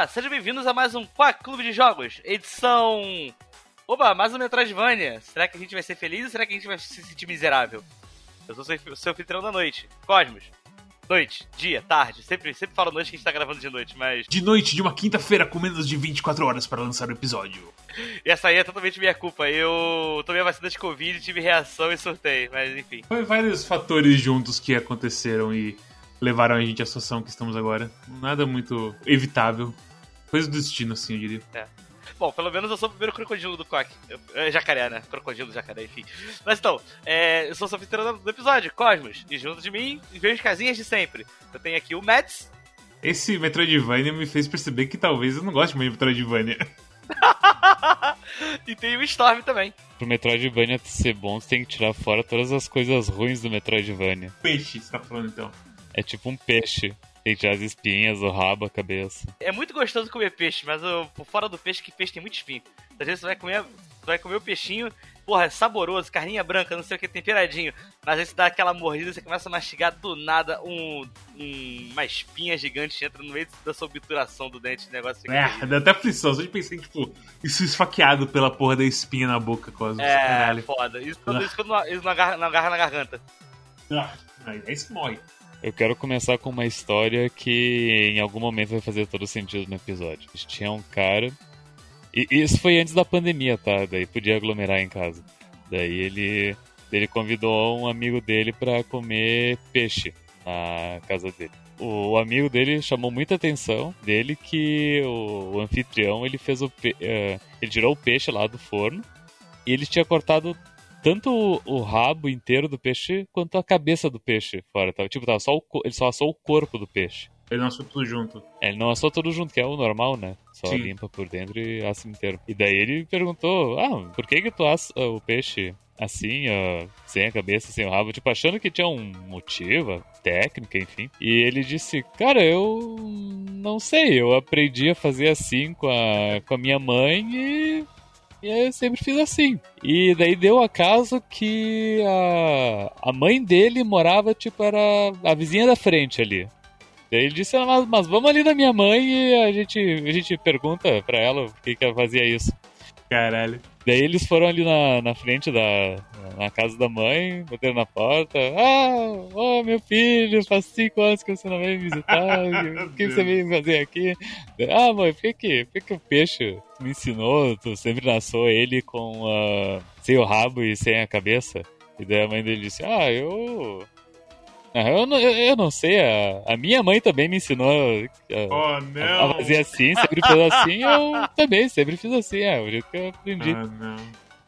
Olá, sejam bem-vindos a mais um Quack Clube de Jogos, edição. Oba, mais um Metroidvania. Será que a gente vai ser feliz ou será que a gente vai se sentir miserável? Eu sou o seu anfitrião da noite, Cosmos. Noite, dia, tarde. Sempre, sempre falo noite que a gente tá gravando de noite, mas. De noite de uma quinta-feira com menos de 24 horas para lançar o episódio. E essa aí é totalmente minha culpa. Eu tomei a vacina de Covid, tive reação e surtei, mas enfim. Foi vários fatores juntos que aconteceram e levaram a gente à situação que estamos agora. Nada muito evitável. Coisa do destino, assim, eu diria. É. Bom, pelo menos eu sou o primeiro crocodilo do Quack. É, jacaré, né? Crocodilo, jacaré, enfim. Mas então, é, eu sou o sofiteiro do episódio, Cosmos. E junto de mim, vejo as casinhas de sempre. Eu tenho aqui o Mets. Esse Metroidvania me fez perceber que talvez eu não goste muito de Metroidvania. e tem o Storm também. Pro Metroidvania ser bom, você tem que tirar fora todas as coisas ruins do Metroidvania. Peixe, você tá falando então. É tipo um peixe. Tem que tirar as espinhas, o rabo, a cabeça. É muito gostoso comer peixe, mas o, fora do peixe, que peixe tem muito espinho. Às vezes você vai comer, você vai comer o peixinho, porra, é saboroso, carninha branca, não sei o que, temperadinho. Mas aí você dá aquela mordida, você começa a mastigar do nada um, um uma espinha gigante entra no meio da sua obturação do dente, o negócio fica. É, dá até aflição. Só de pensar em, tipo, isso esfaqueado pela porra da espinha na boca, quase. É, caralho. foda. Isso quando, ah. isso quando não, isso não, agarra, não agarra na garganta. Ah, aí isso morre. Eu quero começar com uma história que em algum momento vai fazer todo sentido no episódio. Tinha um cara. E isso foi antes da pandemia, tá? Daí podia aglomerar em casa. Daí ele, ele convidou um amigo dele para comer peixe na casa dele. O, amigo dele chamou muita atenção dele que o, o anfitrião ele fez o pe... uh, ele tirou o peixe lá do forno e ele tinha cortado tanto o, o, rabo inteiro do peixe quanto a cabeça do peixe fora. Tava, tipo, tava só o, ele só assou o corpo do peixe. Ele não assou tudo junto. É, ele não assou tudo junto, que é o normal, né? Só Sim. limpa por dentro e assa inteiro. E daí ele perguntou: Ah, por que que tu assa o peixe assim, ó, sem a cabeça, sem o rabo? Tipo, achando que tinha um motivo, técnica, enfim. E ele disse: Cara, eu não sei, eu aprendi a fazer assim com a, com a minha mãe e e eu sempre fiz assim. E daí deu acaso que a, a mãe dele morava, tipo, era a vizinha da frente ali. Daí ele disse, ah, mas, mas vamos ali na minha mãe e a gente, a gente pergunta pra ela por que, que ela fazia isso. Caralho. Daí eles foram ali na, na frente da na casa da mãe, bateram na porta. Ah, oh, meu filho, faz cinco anos que você não vem visitar. o que você veio fazer aqui? Ah, mãe, por que, que, por que, que o peixe me ensinou? Tu sempre nasceu ele com uh, sem o rabo e sem a cabeça? E daí a mãe dele disse: Ah, eu eu não, eu não sei, a, a, minha mãe também me ensinou a, oh, a, a fazer assim, sempre fez assim, eu também sempre fiz assim, é o jeito que eu aprendi. Oh, não.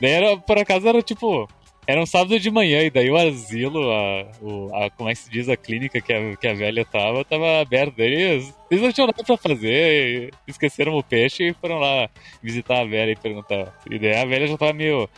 Daí era, por acaso era tipo, era um sábado de manhã, e daí o asilo, a, o, a, como é que se diz, a clínica que a, que a velha tava, tava aberta. Daí eles, eles não tinham nada pra fazer, esqueceram o peixe e foram lá visitar a velha e perguntar. E daí a velha já tava meio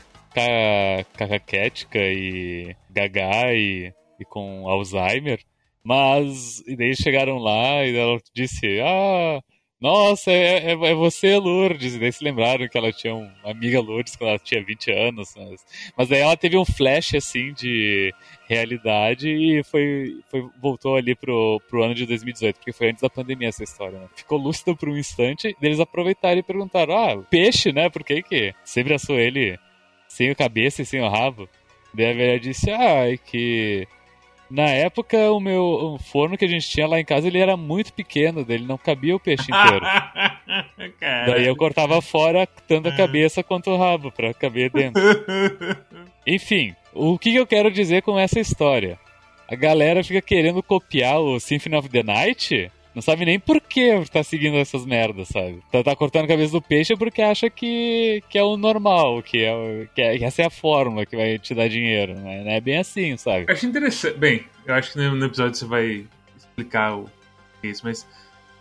cacaquética e gagá e e com Alzheimer. Mas, e daí chegaram lá e ela disse: Ah, nossa, é, é, é, você, Lourdes. E daí se lembraram que ela tinha uma amiga Lourdes quando ela tinha 20 anos. Mas, mas daí ela teve um flash, assim, de realidade e foi, foi voltou ali pro, pro ano de 2018, porque foi antes da pandemia essa história, né? Ficou lúcido por um instante, e eles aproveitaram e perguntaram: Ah, peixe, né? Por que que sempre assou ele sem a cabeça e sem o rabo? Daí a velha disse: Ah, é que na época, o meu o forno que a gente tinha lá em casa, ele era muito pequeno, dele não cabia o peixe inteiro. Daí eu cortava fora tanto a é. cabeça quanto o rabo para caber dentro. Enfim, o que eu quero dizer com essa história? A galera fica querendo copiar o Symphony of the Night não sabe nem por que tá seguindo essas merdas, sabe? Tá, tá, cortando a cabeça do peixe porque acha que, que é o normal, que, é, que, é, que essa é a fórmula que vai te dar dinheiro. Né? Não é bem assim, sabe? Eu acho interessante. Bem, eu acho que no episódio você vai explicar o isso, mas.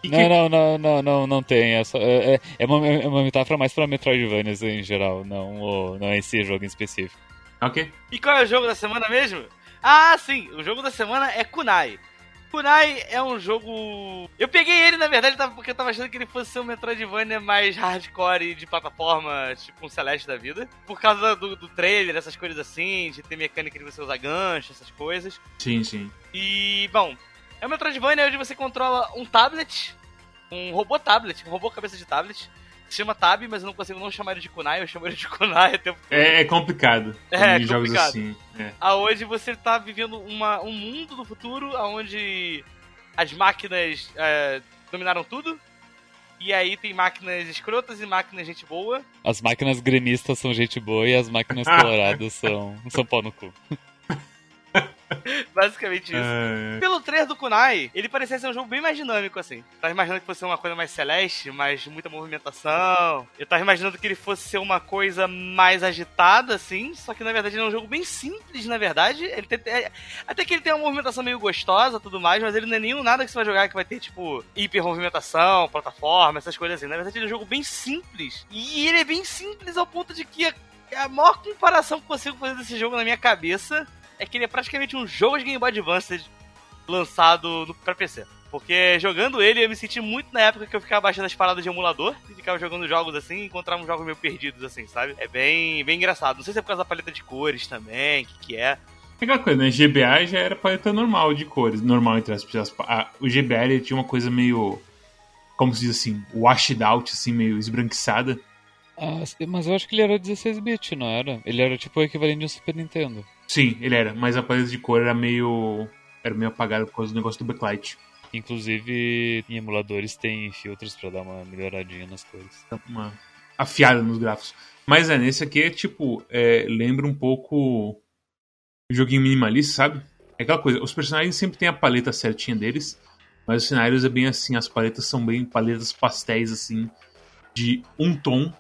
Não, não, não, não, não, não tem. É, só, é, é, uma, é uma metáfora mais pra Metroidvanias em geral, não, não esse jogo em específico. Ok. E qual é o jogo da semana mesmo? Ah, sim, o jogo da semana é Kunai. Kunai é um jogo. Eu peguei ele, na verdade, porque eu tava achando que ele fosse ser um Metroidvania mais hardcore de plataforma, tipo um Celeste da vida. Por causa do, do trailer, essas coisas assim, de ter mecânica de você usar gancho, essas coisas. Sim, sim. E, bom, é um Metroidvania onde você controla um tablet um robô tablet, um robô cabeça de tablet. Se chama Tab, mas eu não consigo não chamar ele de Kunai, eu chamo ele de Kunai até É, é complicado. É, em jogos complicado. assim. É. aonde você tá vivendo uma, um mundo do futuro onde as máquinas é, dominaram tudo. E aí tem máquinas escrotas e máquinas gente boa. As máquinas gremistas são gente boa e as máquinas coloradas são, são pau no cu. Basicamente isso. É, Pelo trailer do Kunai, ele parecia ser um jogo bem mais dinâmico, assim. Tava imaginando que fosse uma coisa mais celeste, mais muita movimentação. Eu tava imaginando que ele fosse ser uma coisa mais agitada, assim. Só que na verdade ele é um jogo bem simples, na verdade. Ele tem, é- até que ele tem uma movimentação meio gostosa tudo mais, mas ele não é nenhum nada que você vai jogar que vai ter, tipo, hiper movimentação, plataforma, essas coisas assim. Na verdade ele é um jogo bem simples. E ele é bem simples ao ponto de que a, a maior comparação que eu consigo fazer desse jogo na minha cabeça é que ele é praticamente um jogo de Game Boy Advance lançado no, pra PC. Porque jogando ele, eu me senti muito na época que eu ficava baixando as paradas de emulador e ficava jogando jogos assim e encontrava uns jogos meio perdidos, assim, sabe? É bem, bem engraçado. Não sei se é por causa da paleta de cores também, o que, que é. É aquela coisa, né? GBA já era paleta normal de cores. Normal, entre. As- a- O GBA ele tinha uma coisa meio. Como se diz assim? Washed out, assim, meio esbranquiçada. Ah, mas eu acho que ele era 16-bit, não era? Ele era tipo o equivalente de um Super Nintendo. Sim, ele era. Mas a paleta de cor era meio. Era meio apagada por causa do negócio do backlight. Inclusive, em emuladores tem filtros pra dar uma melhoradinha nas cores. Uma afiada nos gráficos. Mas é, nesse aqui é tipo. é, lembra um pouco. o joguinho minimalista, sabe? É aquela coisa. Os personagens sempre têm a paleta certinha deles. Mas os cenários é bem assim. As paletas são bem paletas pastéis, assim. De um tom.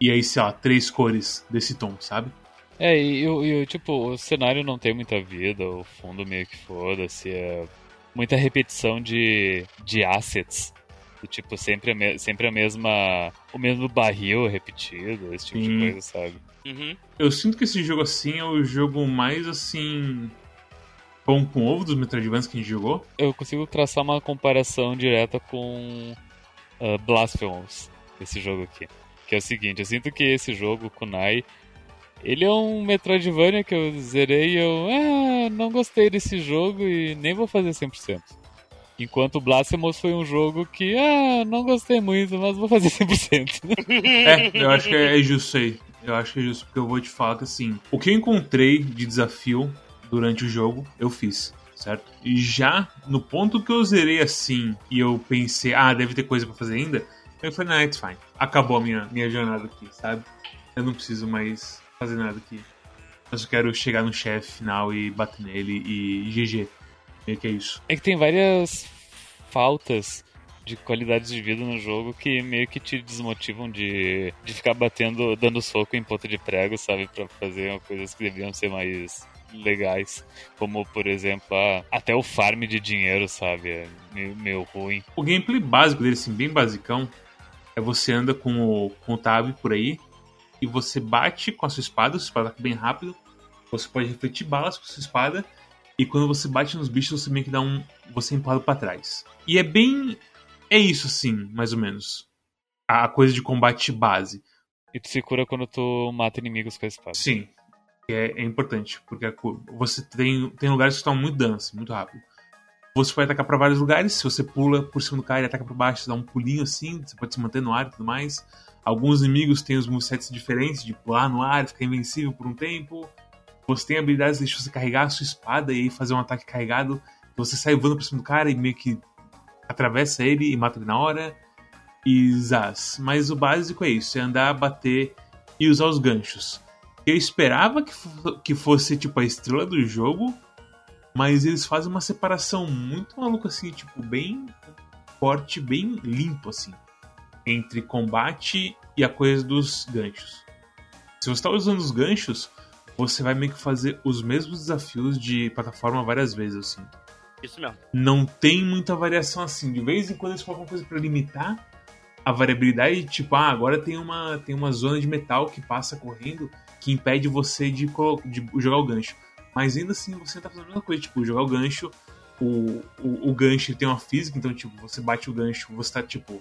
E aí, sei lá, três cores desse tom, sabe? É, e, o- e o- tipo, o cenário não tem muita vida, o fundo meio que foda-se, é muita repetição de, de assets. Do tipo, sempre a, me- sempre a mesma. O mesmo barril repetido, esse tipo Sim. de coisa, sabe? Uhum. Eu sinto que esse jogo assim é o jogo mais assim. Pão com ovo dos Metroidvanias que a gente jogou. Eu consigo traçar uma comparação direta com ah, Blasphemous, esse jogo aqui. Que é o seguinte, eu sinto que esse jogo, Kunai, ele é um Metroidvania que eu zerei e eu ah, não gostei desse jogo e nem vou fazer 100%. Enquanto Blasphemous foi um jogo que, ah, não gostei muito, mas vou fazer 100%. É, eu acho que é justo aí. Eu acho que é justo, porque eu vou te falar que assim, o que eu encontrei de desafio durante o jogo, eu fiz, certo? E já no ponto que eu zerei assim e eu pensei, ah, deve ter coisa pra fazer ainda, eu falei, não, it's fine. Acabou a minha, minha jornada aqui, sabe? Eu não preciso mais fazer nada aqui. Eu só quero chegar no chefe final e bater nele e GG. Meio que é isso. É que tem várias faltas de qualidades de vida no jogo que meio que te desmotivam de, de ficar batendo, dando soco em ponta de prego, sabe? Pra fazer coisas que deviam ser mais legais. Como, por exemplo, ah, até o farm de dinheiro, sabe? É meio, meio ruim. O gameplay básico dele, assim, bem basicão, é você anda com o, com o tab por aí e você bate com a sua espada, a sua espada bem rápido, você pode refletir balas com a sua espada e quando você bate nos bichos você meio que dá um... você é empurrado pra trás. E é bem... é isso sim, mais ou menos. A coisa de combate base. E tu se cura quando tu mata inimigos com a espada. Sim, é, é importante, porque a você tem, tem lugares que estão muito assim, muito rápido. Você pode atacar pra vários lugares, se você pula por cima do cara e ataca por baixo, dá um pulinho assim, você pode se manter no ar e tudo mais. Alguns inimigos têm os movesets diferentes, de pular no ar, ficar invencível por um tempo. Você tem habilidades de deixar você carregar a sua espada e fazer um ataque carregado. Você sai voando por cima do cara e meio que atravessa ele e mata ele na hora. E zaz. Mas o básico é isso: é andar, bater e usar os ganchos. Eu esperava que, que fosse tipo a estrela do jogo, mas eles fazem uma separação muito maluca assim, tipo, bem forte, bem limpo assim, entre combate e a coisa dos ganchos. Se você está usando os ganchos, você vai meio que fazer os mesmos desafios de plataforma várias vezes, sinto Isso mesmo. não tem muita variação assim. De vez em quando eles colocam coisa pra limitar a variabilidade, tipo, ah, agora tem uma, tem uma zona de metal que passa correndo que impede você de, de jogar o gancho. Mas ainda assim você tá fazendo a mesma coisa, tipo, jogar o gancho, o, o, o gancho tem uma física, então, tipo, você bate o gancho, você tá, tipo,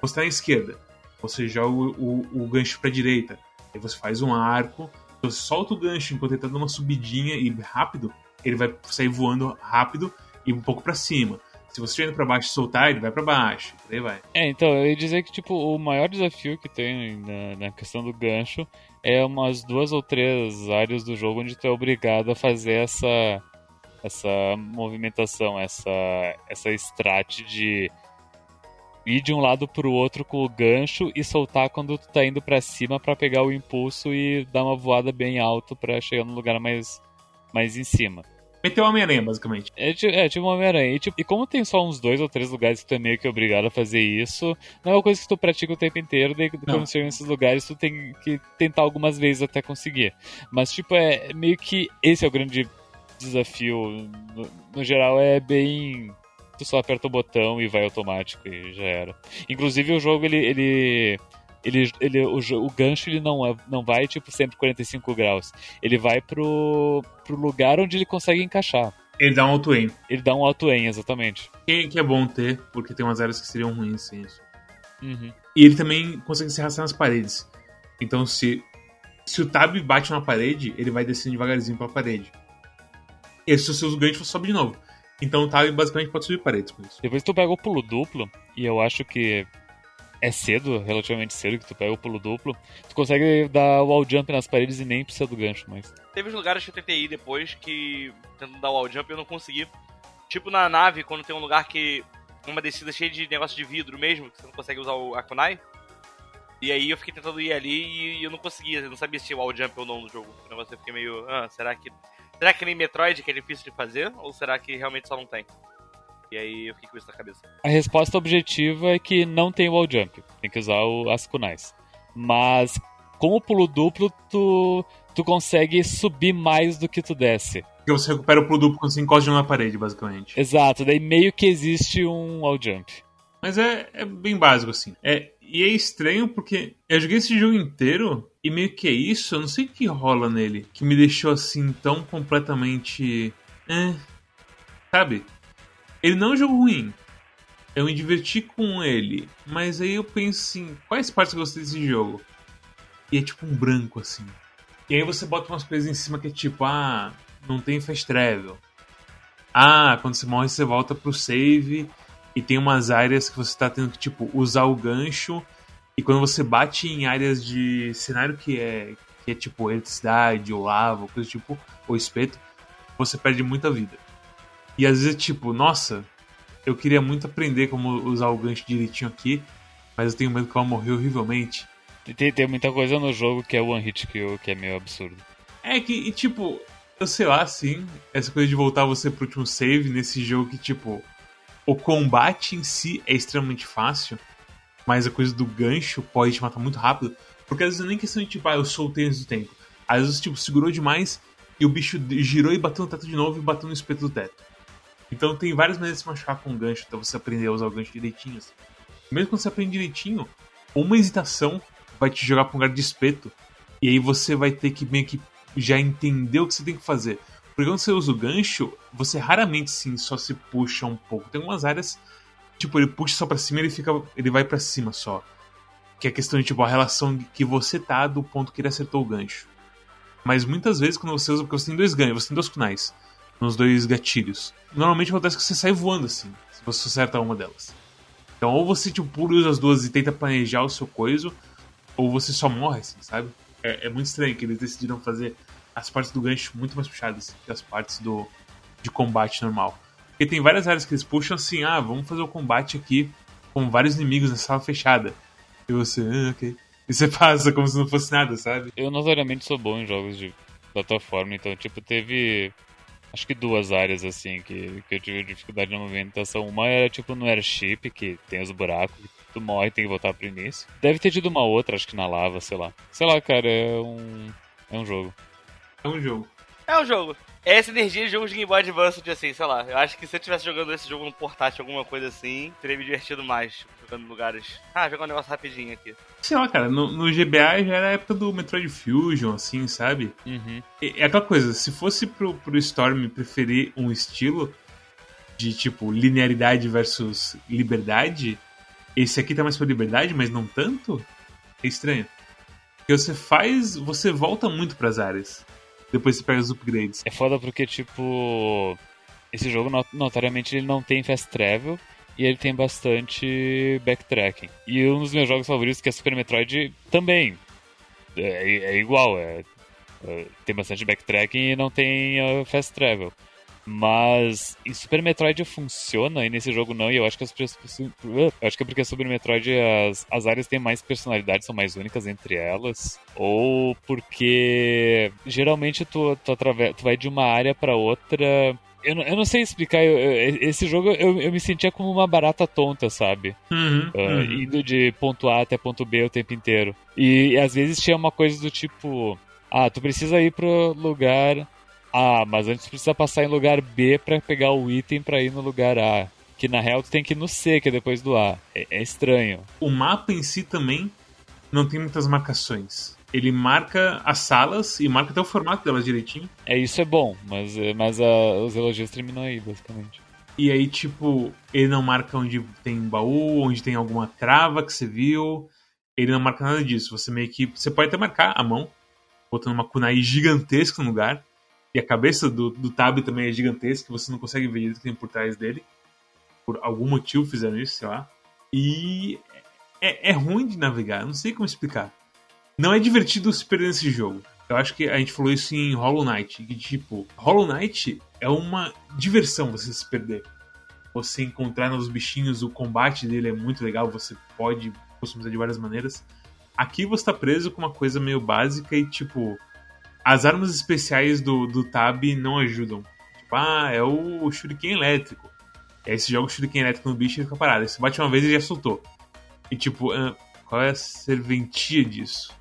você tá na esquerda, você joga o, o, o gancho pra direita, aí você faz um arco, você solta o gancho enquanto ele tá dando uma subidinha e rápido, ele vai sair voando rápido e um pouco pra cima. Se você estiver indo pra baixo e soltar, ele vai pra baixo. Por aí vai. É, então, eu ia dizer que, tipo, o maior desafio que tem na, na questão do gancho é umas duas ou três áreas do jogo onde tu é obrigado a fazer essa, essa movimentação, essa, essa strat de ir de um lado pro outro com o gancho e soltar quando tu tá indo para cima para pegar o impulso e dar uma voada bem alto para chegar no lugar mais, mais em cima. Meter o Homem-Aranha, basicamente. É, é tipo uma Homem-Aranha. E, tipo, e como tem só uns dois ou três lugares que tu é meio que obrigado a fazer isso, não é uma coisa que tu pratica o tempo inteiro, daí Não. quando chega nesses lugares tu tem que tentar algumas vezes até conseguir. Mas, tipo, é meio que esse é o grande desafio. No, no geral, é bem. Tu só aperta o botão e vai automático e já era. Inclusive, o jogo, ele. ele ele, ele, o, o gancho ele não, é- não vai tipo sempre 45 graus. Ele vai pro, pro lugar onde ele consegue encaixar. Ele dá um auto-aim. Ele dá um auto aim exatamente. Que, que é bom ter, porque tem umas áreas que seriam ruins sem isso. Uhum. E ele também consegue se arrastar nas paredes. Então, se, se o tab bate na parede, ele vai descendo devagarzinho pela parede. E se você usa o gancho, você sobe de novo. Então, o tab basicamente pode subir paredes com isso. Depois tu pega o pulo duplo, e eu acho que é cedo, relativamente cedo, que tu pega o pulo duplo. Tu consegue dar wall jump nas paredes e nem precisa do gancho, mas. Teve uns lugares que eu tentei ir depois que tentando dar wall jump eu não consegui. Tipo na nave, quando tem um lugar que. uma descida cheia de negócio de vidro mesmo, que você não consegue usar o Akunai. E aí eu fiquei tentando ir ali e eu não conseguia, eu não sabia se tinha wall jump ou não no jogo. O negócio eu fiquei meio. Ah, será que. Será que nem Metroid que é difícil de fazer? Ou será que realmente só não tem? E aí eu fiquei com isso na cabeça. A resposta objetiva é que não tem wall jump. Tem que usar o, as kunais. Mas com o pulo duplo, tu, tu consegue subir mais do que tu desce. Porque você recupera o pulo duplo quando você encosta de uma parede, basicamente. Exato, daí meio que existe um wall jump. Mas é, é bem básico, assim. É, e é estranho porque eu joguei esse jogo inteiro e meio que é isso, eu não sei o que rola nele, que me deixou assim tão completamente. É, sabe? Ele não é um jogo ruim. Eu me diverti com ele, mas aí eu penso assim, quais partes eu gostei desse jogo? E é tipo um branco, assim. E aí você bota umas coisas em cima que é tipo, ah, não tem fast travel. Ah, quando você morre você volta pro save e tem umas áreas que você tá tendo que, tipo, usar o gancho. E quando você bate em áreas de cenário que é, que é tipo eletricidade ou lava, ou coisa tipo, ou espeto, você perde muita vida. E às vezes, tipo, nossa, eu queria muito aprender como usar o gancho direitinho aqui, mas eu tenho medo que ela morrer horrivelmente. Tem, tem muita coisa no jogo que é one hit kill, que é meio absurdo. É que, e, tipo, eu sei lá, assim, essa coisa de voltar você pro último save nesse jogo que, tipo, o combate em si é extremamente fácil, mas a coisa do gancho pode te matar muito rápido, porque às vezes não é nem questão de, tipo, ah, eu soltei antes do tempo. Às vezes, tipo, segurou demais e o bicho girou e bateu no teto de novo e bateu no espeto do teto. Então tem várias maneiras de se machucar com o gancho até você aprender a usar o gancho direitinho. assim. Mesmo quando você aprende direitinho, uma hesitação vai te jogar pra um lugar de espeto e aí você vai ter que meio que já entender o que você tem que fazer. Porque quando você usa o gancho, você raramente sim só se puxa um pouco. Tem algumas áreas, tipo, ele puxa só pra cima e ele fica. ele vai pra cima só. Que é a questão de tipo a relação que você tá do ponto que ele acertou o gancho. Mas muitas vezes quando você usa, porque você tem dois ganhos, você tem dois kunais nos dois gatilhos. Normalmente acontece que você sai voando assim, se você acerta uma delas. Então ou você tipo pula e usa as duas e tenta planejar o seu coiso, ou você só morre assim, sabe? É, é muito estranho que eles decidiram fazer as partes do gancho muito mais puxadas que as partes do de combate normal. Porque tem várias áreas que eles puxam assim, ah, vamos fazer o combate aqui com vários inimigos na sala fechada. E você, ah, ok. E você passa como se não fosse nada, sabe? Eu notoriamente sou bom em jogos de plataforma, então, tipo, teve. Acho que duas áreas, assim, que, que eu tive dificuldade na movimentação. Uma era, tipo, no airship, que tem os buracos, que tu morre e tem que voltar pro início. Deve ter tido uma outra, acho que na lava, sei lá. Sei lá, cara, é um. É um jogo. É um jogo. É um jogo. É essa energia de jogo de Game Boy Advance, de assim, sei lá. Eu acho que se eu estivesse jogando esse jogo no portátil, alguma coisa assim, teria me divertido mais. Jogando lugares. Ah, jogar um negócio rapidinho aqui. Sei lá, cara, no, no GBA já era a época do Metroid Fusion, assim, sabe? Uhum. É é aquela coisa, se fosse pro, pro Storm preferir um estilo de tipo linearidade versus liberdade, esse aqui tá mais pra liberdade, mas não tanto, é estranho. Porque você faz, você volta muito pras áreas. Depois você pega os upgrades. É foda porque, tipo. esse jogo notoriamente ele não tem fast travel e ele tem bastante backtracking. E um dos meus jogos favoritos, que é Super Metroid, também é, é igual, é, é, tem bastante backtracking e não tem uh, fast travel. Mas em Super Metroid funciona e nesse jogo não, e eu acho que as eu acho que é porque Super Metroid as, as áreas têm mais personalidade, são mais únicas entre elas, ou porque geralmente tu, tu, tu vai de uma área para outra eu não, eu não sei explicar. Eu, eu, esse jogo eu, me sentia como uma barata tonta, sabe? Uhum, uh, uhum. Indo de ponto A até ponto B o tempo inteiro. E, e, às vezes tinha uma coisa do tipo: Ah, tu precisa ir pro lugar A, mas antes tu precisa passar em lugar B para pegar o item para ir no lugar A. Que na real tu tem que ir no C, que é depois do A. É, é estranho. O mapa em si também não tem muitas marcações ele marca as salas e marca até o formato delas direitinho. É, isso é bom, mas, mas a, os elogios terminam aí, basicamente. E aí, tipo, ele não marca onde tem baú, onde tem alguma trava que você viu. Ele não marca nada disso. Você meio que. Você pode até marcar a mão, botando uma kunai gigantesca no lugar. E a cabeça do, do Tab também é gigantesca, você não consegue ver o que tem por trás dele. Por algum motivo fizeram isso, sei lá. E é, é ruim de navegar, não sei como explicar não é divertido se perder nesse jogo. Eu acho que a gente falou isso em Hollow Knight, que tipo, Hollow Knight é uma diversão você se perder. Você encontrar nos bichinhos, o combate dele é muito legal, você pode customizar de várias maneiras. Aqui você tá preso com uma coisa meio básica e tipo, as armas especiais do, do Tab não ajudam. Tipo, ah, é o Shuriken elétrico. E aí você joga o Shuriken elétrico no bicho e fica parado. Aí você bate uma vez e já soltou. E tipo, ah, qual é a serventia disso?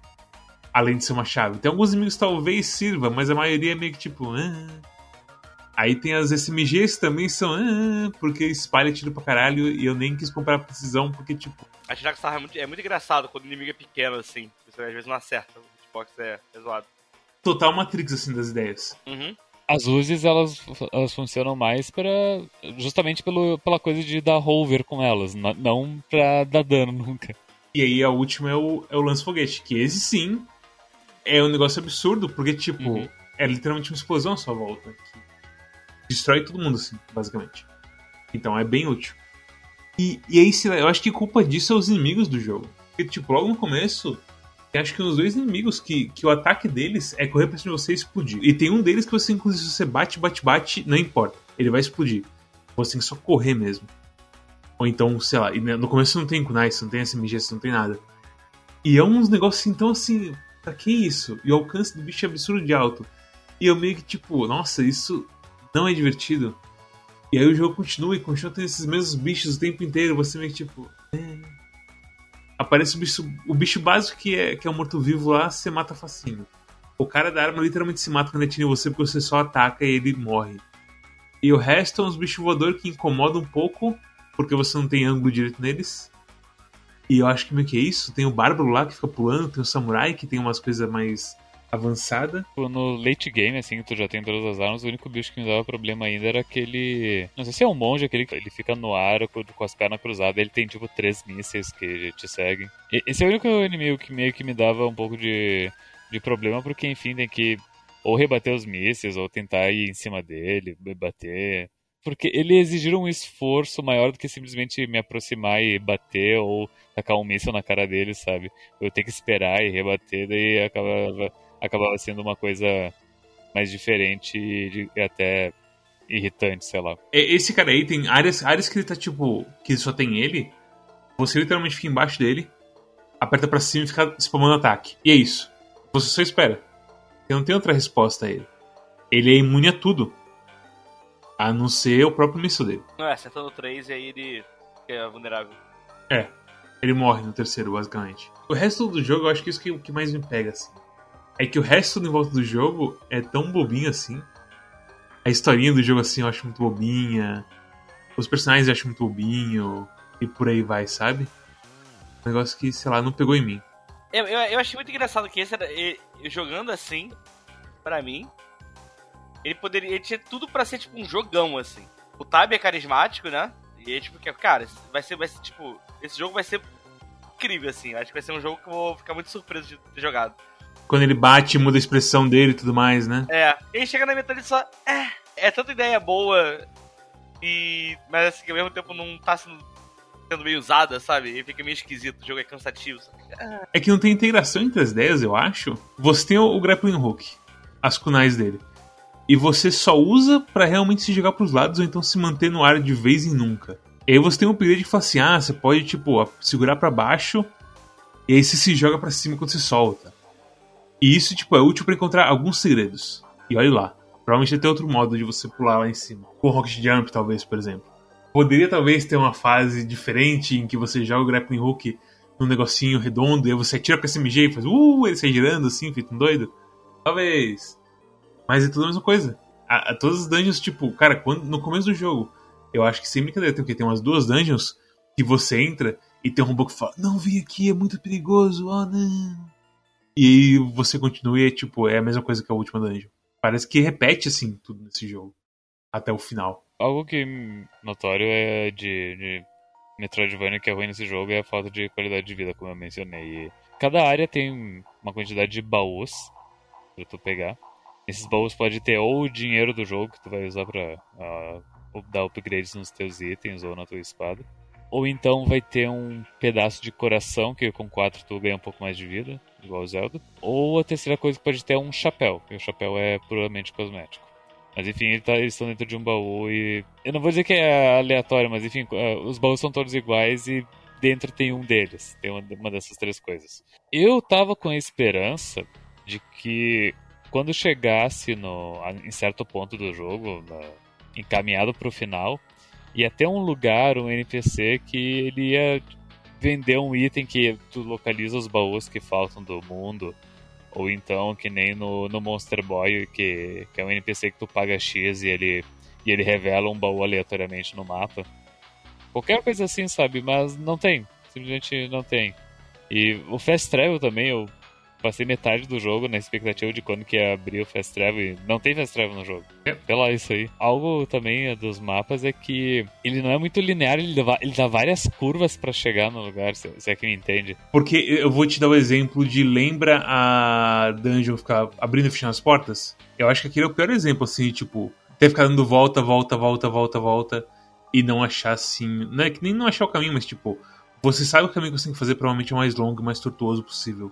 Além de ser uma chave. Tem alguns inimigos que talvez sirva, mas a maioria é meio que tipo. Ah. Aí tem as SMGs também são. Ah, porque espalha tiro pra caralho e eu nem quis comprar precisão porque, tipo. A Jack é muito, é muito engraçado quando o inimigo é pequeno assim. Você às vezes não acerta. O Xbox é, é zoado. Total Matrix, assim, das ideias. Uhum. As luzes, elas, elas funcionam mais para justamente pelo, pela coisa de dar rover com elas, não pra dar dano nunca. E aí a última é o, é o lance-foguete, que esse sim é um negócio absurdo, porque, tipo, uhum. é literalmente uma explosão à sua volta. Que destrói todo mundo, assim, basicamente. Então é bem útil. E, e aí, eu acho que culpa disso é os inimigos do jogo. Porque, tipo, logo no começo, eu acho que os dois inimigos que, que o ataque deles é correr pra cima de você e explodir. E tem um deles que você, inclusive, se você bate, bate, bate, não importa. Ele vai explodir. Você tem que só correr mesmo. Ou então, sei lá, no começo não tem kunai, não tem SMG, não tem nada. E é uns negócios então assim, pra que isso? E o alcance do bicho é absurdo de alto. E eu meio que tipo, nossa, isso não é divertido. E aí o jogo continua e continua tendo esses mesmos bichos o tempo inteiro. Você meio que tipo. É... Aparece o bicho, o bicho básico que é, que é o morto-vivo lá, você mata facinho. O cara da arma literalmente se mata quando atira em você porque você só ataca e ele morre. E o resto é uns bichos voadores que incomodam um pouco, porque você não tem ângulo direito neles. E eu acho que meio que é isso. Tem o Bárbaro lá que fica pulando, tem o Samurai que tem umas coisas mais avançada. No late game, assim, tu já tem todas as armas, o único bicho que me dava problema ainda era aquele. Não sei se é um monge, aquele que ele fica no ar com as pernas cruzadas, ele tem tipo três mísseis que te seguem. Esse é o único inimigo que meio que me dava um pouco de, de problema, porque enfim, tem que ou rebater os mísseis, ou tentar ir em cima dele, bater porque ele exigiram um esforço maior do que simplesmente me aproximar e bater ou tacar um míssil na cara dele, sabe? Eu tenho que esperar e rebater, daí acabava, acabava sendo uma coisa mais diferente e, até irritante, sei lá. Esse cara aí tem áreas, áreas que ele tá tipo. que só tem ele. Você literalmente fica embaixo dele, aperta para cima e fica spamando ataque. E é isso. Você só espera. Você não tem outra resposta a ele. Ele é imune a tudo. A não ser o próprio míssil dele. Não, é, acertando 3 e aí ele é vulnerável. É. Ele morre no terceiro, basicamente. O resto do jogo, eu acho que isso que é o que mais me pega, assim. É que o resto em volta do jogo é tão bobinho assim. A historinha do jogo, assim, eu acho muito bobinha. Os personagens eu acho muito bobinho. E por aí vai, sabe? Um negócio que, sei lá, não pegou em mim. Eu, eu, eu achei muito engraçado que esse era. jogando assim, para mim, ele poderia. Ele tinha tudo para ser tipo um jogão, assim. O Tab é carismático, né? E é tipo, que, cara, vai ser, vai ser, tipo. Esse jogo vai ser incrível, assim. Acho que vai ser um jogo que eu vou ficar muito surpreso de ter jogado. Quando ele bate, muda a expressão dele e tudo mais, né? É. Ele chega na metade e só. É. É tanta ideia boa e. Mas assim, que ao mesmo tempo não tá sendo, sendo meio usada, sabe? E fica meio esquisito, o jogo é cansativo. Sabe? É que não tem integração entre as ideias, eu acho. Você tem o, o grappling hook, as kunais dele. E você só usa para realmente se jogar pros lados ou então se manter no ar de vez em nunca. E aí você tem um upgrade que fala assim: ah, você pode, tipo, segurar para baixo e aí você se joga para cima quando você solta. E isso, tipo, é útil para encontrar alguns segredos. E olha lá. Provavelmente tem outro modo de você pular lá em cima. Com Rocket Jump, talvez, por exemplo. Poderia talvez ter uma fase diferente em que você joga o grappling hook num negocinho redondo e aí você atira com SMG e faz uh, ele sai girando assim, feito um doido. Talvez. Mas é tudo a mesma coisa. A, a, todas as dungeons, tipo, cara, quando, no começo do jogo, eu acho que sem brincadeira, tem, tem umas duas dungeons que você entra e tem um robô que fala, não, vem aqui, é muito perigoso, oh não. E você continua e é tipo, é a mesma coisa que a última dungeon. Parece que repete assim tudo nesse jogo. Até o final. Algo que notório é de, de Metroidvania que é ruim nesse jogo é a falta de qualidade de vida, como eu mencionei. Cada área tem uma quantidade de baús pra tu pegar. Esses baús pode ter ou o dinheiro do jogo que tu vai usar pra uh, dar upgrades nos teus itens ou na tua espada. Ou então vai ter um pedaço de coração, que com 4 tu ganha um pouco mais de vida, igual o Zelda. Ou a terceira coisa que pode ter é um chapéu, que o chapéu é puramente cosmético. Mas enfim, ele tá, eles estão dentro de um baú e. Eu não vou dizer que é aleatório, mas enfim, uh, os baús são todos iguais e dentro tem um deles. Tem uma dessas três coisas. Eu tava com a esperança de que quando chegasse no, em certo ponto do jogo, encaminhado para o final, ia ter um lugar, um NPC que ele ia vender um item que tu localiza os baús que faltam do mundo. Ou então, que nem no, no Monster Boy, que, que é um NPC que tu paga X e ele, e ele revela um baú aleatoriamente no mapa. Qualquer coisa assim, sabe? Mas não tem. Simplesmente não tem. E o Fast Travel também, eu passei metade do jogo na expectativa de quando que ia abrir o Fast Travel e não tem Fast Travel no jogo. É. Pela isso aí. Algo também dos mapas é que ele não é muito linear, ele dá, ele dá várias curvas para chegar no lugar, se, se, é que me entende. Porque eu vou te dar o um exemplo de lembra a dungeon ficar abrindo e fechando as portas? Eu acho que aquele é o pior exemplo, assim, tipo, ter ficar dando volta, volta, volta, volta, volta e não achar assim. Não é que nem não achar o caminho, mas tipo, você sabe o caminho que você tem que fazer, provavelmente é o mais longo e mais tortuoso possível.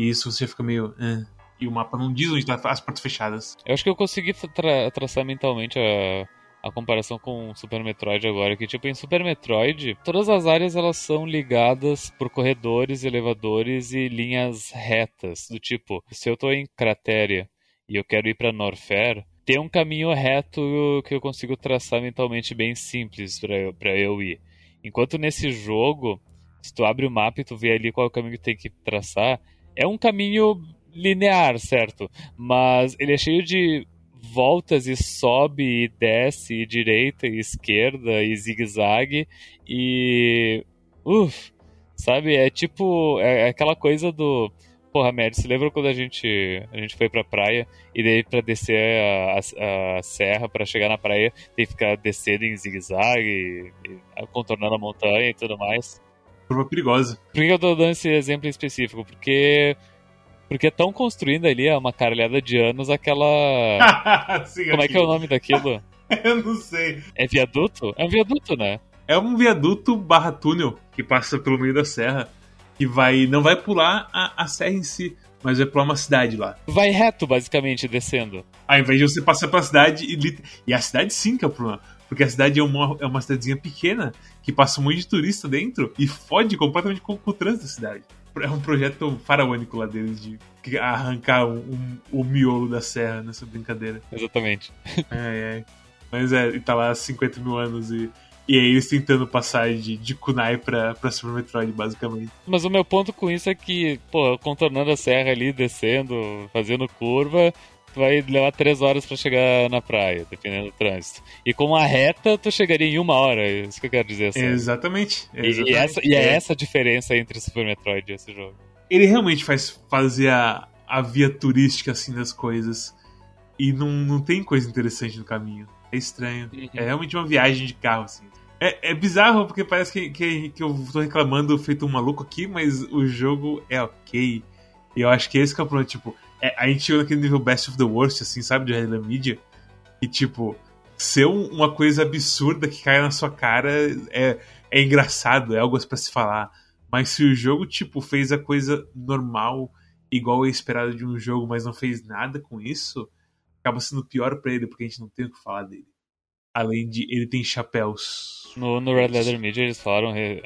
E isso você fica meio. Eh. E o mapa não diz onde tá as portas fechadas. Eu acho que eu consegui tra traçar mentalmente a, a comparação com Super Metroid agora, que tipo, em Super Metroid, todas as áreas elas são ligadas por corredores, elevadores e linhas retas, do tipo, se eu tô em Cratéria e eu quero ir para Norfair, tem um caminho reto que eu consigo traçar mentalmente bem simples para eu, pra eu ir. Enquanto nesse jogo, se tu abre o mapa e tu vê ali qual é o caminho que tem que traçar, é um caminho linear, certo? Mas ele é cheio de voltas e sobe e desce, e direita e esquerda e zigue-zague e. Uff, sabe? É tipo. É aquela coisa do. Porra, Mary, se lembra quando a gente, a gente foi pra praia e daí pra descer a, a, a serra, pra chegar na praia, tem que ficar descendo em zigue-zague, contornando a montanha e tudo mais? Curva perigosa. Por que eu tô dando esse exemplo específico? Porque porque estão construindo ali há uma caralhada de anos aquela. Sim, Como é que é o nome daquilo? eu não sei. É viaduto? É um viaduto, né? É um viaduto barra túnel que passa pelo meio da serra. Que vai. Não vai pular a, a serra em si, mas vai pular uma cidade lá. Vai reto, basicamente, descendo. Ao invés de você passar pela cidade e. E a cidade sim que é o problema. Porque a cidade é uma, é uma cidadezinha pequena que passa um monte de turista dentro e fode completamente com, com o trânsito da cidade. É um projeto faraônico lá deles de arrancar um, um, o miolo da serra nessa brincadeira. Exatamente. É, é. Mas é, e tá lá há 50 mil anos e. E aí eles tentando passar de, de kunai pra, pra Super Metroid, basicamente. Mas o meu ponto com isso é que, pô, contornando a serra ali, descendo, fazendo curva, vai levar três horas para chegar na praia, dependendo do trânsito. E com uma reta, tu chegaria em uma hora, é isso que eu quero dizer. Sabe? Exatamente. exatamente. E, essa, e é, é essa a diferença entre Super Metroid e esse jogo. Ele realmente faz fazer a, a via turística, assim, das coisas. E não, não tem coisa interessante no caminho. É estranho. Uhum. É realmente uma viagem de carro, assim. É, é bizarro porque parece que, que, que eu tô reclamando feito um maluco aqui, mas o jogo é ok. E eu acho que esse que é o problema, tipo, é, a gente chegou naquele nível best of the worst, assim, sabe, de Highland Media. E tipo, ser uma coisa absurda que cai na sua cara é, é engraçado, é algo para se falar. Mas se o jogo, tipo, fez a coisa normal, igual é esperado de um jogo, mas não fez nada com isso, acaba sendo pior para ele, porque a gente não tem o que falar dele. Além de ele tem chapéus. No, no Red Leather Media eles falaram, em,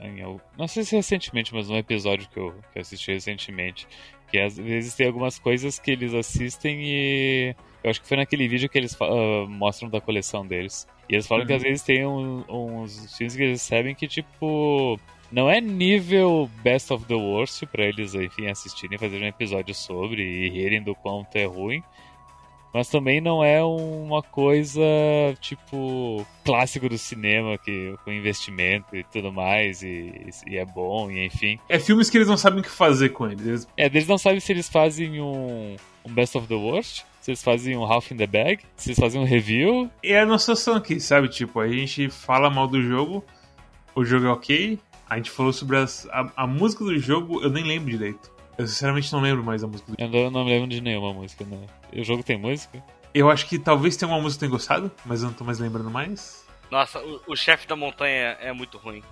não sei se recentemente, mas num episódio que eu, que eu assisti recentemente, que às vezes tem algumas coisas que eles assistem e. Eu acho que foi naquele vídeo que eles uh, mostram da coleção deles. E eles falam uhum. que às vezes tem um, uns filmes que eles recebem que, tipo, não é nível Best of the Worst para eles, enfim, assistirem, fazer um episódio sobre e rirem do quanto é ruim. Mas também não é uma coisa, tipo, clássico do cinema, que com investimento e tudo mais, e, e, é bom, e enfim. É filmes que eles não sabem o que fazer com eles. É, eles não sabem se eles fazem um, um Best of the Worst, se eles fazem um Half in the Bag, se eles fazem um review. E é a nossa situação aqui, sabe? Tipo, a gente fala mal do jogo, o jogo é ok, a gente falou sobre as, a, a música do jogo, eu nem lembro direito. Eu sinceramente não lembro mais a música do jogo. Eu não, lembro de nenhuma música, né? O jogo tem música? Eu acho que talvez tenha uma música que eu tenha gostado, mas eu não tô mais lembrando mais. Nossa, o, o chefe da montanha é muito ruim.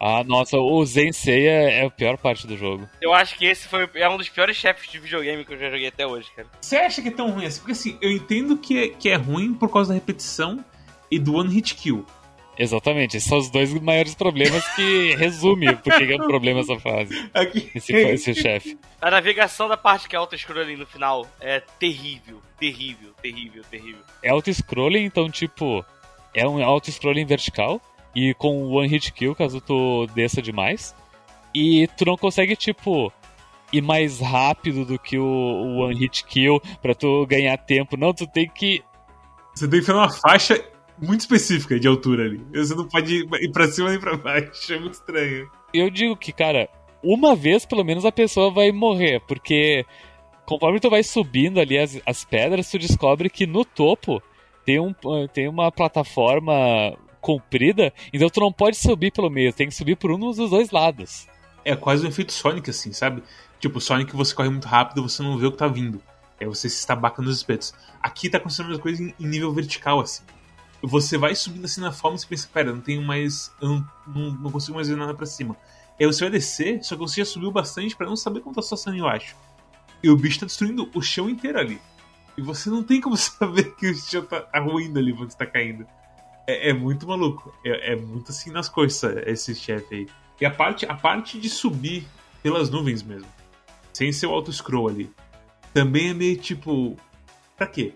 Ah, nossa, o Zensei é, é a pior parte do jogo. Eu acho que esse foi é um dos piores chefes de videogame que eu já joguei até hoje, cara. Você acha que é tão ruim assim? Porque assim, eu entendo que é, que é ruim por causa da repetição e do one hit kill. Exatamente, esses são os dois maiores problemas que resume porque é um problema essa fase. Aqui. Esse, esse chefe. A navegação da parte que é auto-scrolling no final é terrível, terrível, terrível, terrível. É auto-scrolling, então, tipo, é um auto-scrolling vertical e com one hit kill, caso tu desça demais. E tu não consegue, tipo, ir mais rápido do que o, o one hit kill pra tu ganhar tempo. Não, tu tem que. Você tem que fazer uma faixa muito específica de altura ali. Você não pode ir pra cima nem pra baixo. É muito estranho. Eu digo que, cara, uma vez pelo menos a pessoa vai morrer, porque conforme tu vai subindo ali as, as pedras, tu descobre que no topo tem, um, tem uma plataforma comprida, então tu não pode subir pelo meio, tem que subir por um dos dois lados. É quase um efeito Sonic, assim, sabe? Tipo, Sonic você corre muito rápido, você não vê o que tá vindo. Aí você se estabaca nos espetos. Aqui tá acontecendo a mesma coisa em, em nível vertical, assim você vai subindo assim na forma e você pensa, pera, não tenho mais. Não, não, consigo mais ver nada pra cima. Aí você vai descer, só que você já subiu bastante para não saber como tá a situação embaixo. E o bicho tá destruindo o chão inteiro ali. E você não tem como saber que o chão tá, tá ruindo ali quando você tá caindo. É, é muito maluco. É, é, muito assim nas coisas esse chefe aí. E a parte, a parte de subir pelas nuvens mesmo. Sem ser o auto-scroll ali. Também é meio tipo. Pra quê?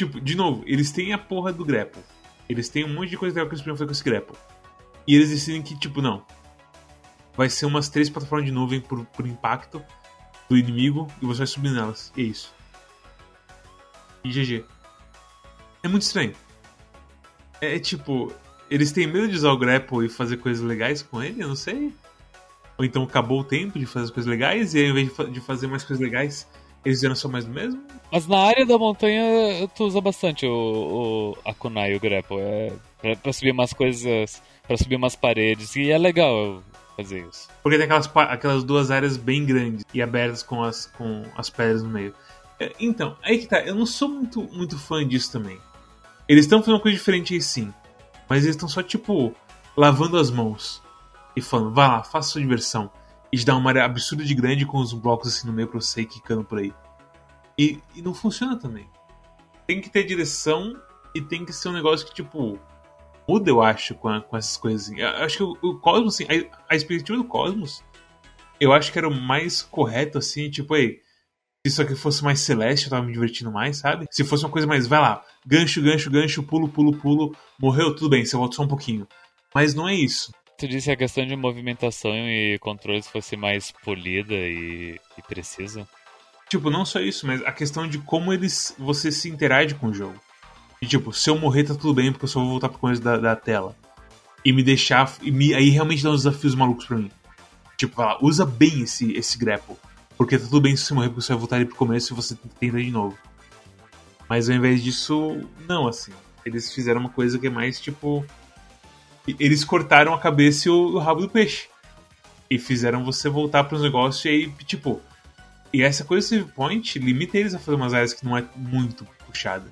Tipo, de novo, eles têm a porra do grapple. Eles têm um monte de coisa legal que eles podiam fazer com esse grapple. E eles decidem que, tipo, não. Vai ser umas três plataformas de nuvem por, por impacto do inimigo e você vai subir nelas. E é isso. E GG. É muito estranho. É, é tipo, eles têm medo de usar o grapple e fazer coisas legais com ele? Eu não sei. Ou então acabou o tempo de fazer coisas legais e ao invés de fazer mais coisas legais, eles fizeram só mais do mesmo? Mas na área da montanha tu usa bastante o, o a kunai, o grapple. É pra, pra subir umas coisas, para subir umas paredes. E é legal fazer isso. Porque tem aquelas, aquelas duas áreas bem grandes e abertas com as, com as pedras no meio. É, então, aí que tá. Eu não sou muito, muito fã disso também. Eles estão fazendo uma coisa diferente aí sim. Mas eles estão só, tipo, lavando as mãos. E falando, vá lá, faça sua diversão e te dá uma área absurda de grande com os blocos assim no meio pra você ir quicando por aí. E, e não funciona também. Tem que ter direção e tem que ser um negócio que, tipo, muda, eu acho, com, a, com essas coisas. Assim. Eu acho que o, o Cosmos, assim, a, a expectativa do Cosmos, eu acho que era o mais correto, assim, tipo, aí, se isso aqui fosse mais celeste, eu tava me divertindo mais, sabe? Se fosse uma coisa mais, vai lá, gancho, gancho, gancho, pulo, pulo, pulo, morreu, tudo bem, você volta só um pouquinho. Mas não é isso tu disse que a questão de movimentação e controles fosse mais polida e, e precisa? Tipo, não só isso, mas a questão de como eles você se interage com o jogo. E, tipo, se eu morrer tá tudo bem, porque eu só vou voltar pro começo da, da tela. E me deixar. E me, aí realmente dá uns desafios malucos pra mim. Tipo, fala, usa bem esse, esse grapple. Porque tá tudo bem se você morrer, porque você vai voltar ali pro começo e você tenta de novo. Mas ao invés disso, não, assim. Eles fizeram uma coisa que é mais tipo eles cortaram a cabeça e o, o rabo do peixe. E fizeram você voltar para os negócios e aí, tipo. E essa coisa do save point limita eles a fazer umas áreas que não é muito puxada.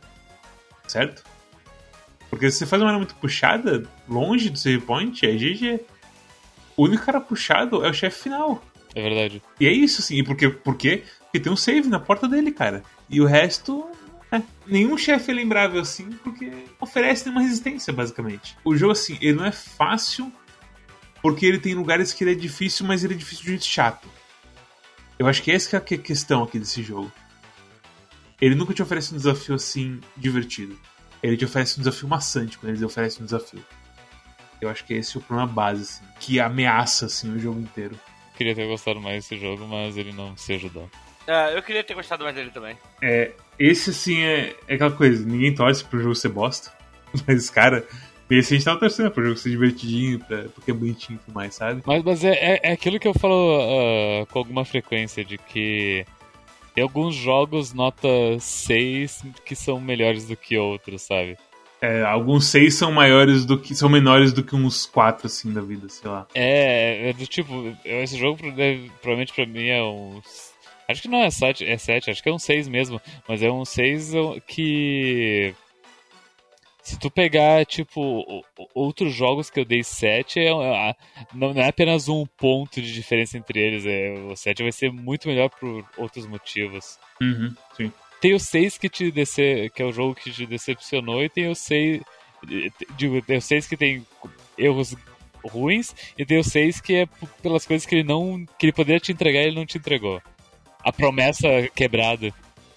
Certo? Porque se você faz uma área muito puxada, longe do save point, é GG. O único cara puxado é o chefe final. É verdade. E é isso, assim. E por quê? Por quê? Porque tem um save na porta dele, cara. E o resto. Nenhum chefe é lembrável assim, porque oferece nenhuma resistência, basicamente. O jogo, assim, ele não é fácil, porque ele tem lugares que ele é difícil, mas ele é difícil de um jeito chato. Eu acho que essa que é a questão aqui desse jogo. Ele nunca te oferece um desafio assim divertido. Ele te oferece um desafio maçante quando ele oferece um desafio. Eu acho que esse é o problema base, assim, que ameaça assim, o jogo inteiro. Queria ter gostado mais desse jogo, mas ele não se ajudou. É, eu queria ter gostado mais dele também. É, esse assim é, é aquela coisa, ninguém torce pro jogo ser bosta. Mas, cara, esse a gente tava torcendo pro jogo ser divertidinho, pra, porque é bonitinho e tudo mais, sabe? Mas, mas é, é, é aquilo que eu falo uh, com alguma frequência, de que tem alguns jogos nota 6 que são melhores do que outros, sabe? É, alguns 6 são maiores do que. são menores do que uns 4, assim, da vida, sei lá. É, é do tipo, esse jogo provavelmente pra mim é um Acho que não é 7, é 7, acho que é um 6 mesmo. Mas é um 6 que. Se tu pegar, tipo, outros jogos que eu dei 7, é, é, não, é apenas um ponto de diferença entre eles. É, o 7 vai ser muito melhor por outros motivos. Uhum, sim. Tem o 6 que te dece, que é o jogo que te decepcionou, e tem o 6. Digo, tem o 6 que tem erros ruins, e tem o 6 que é pelas coisas que ele não. que ele poderia te entregar e ele não te entregou a promessa quebrada.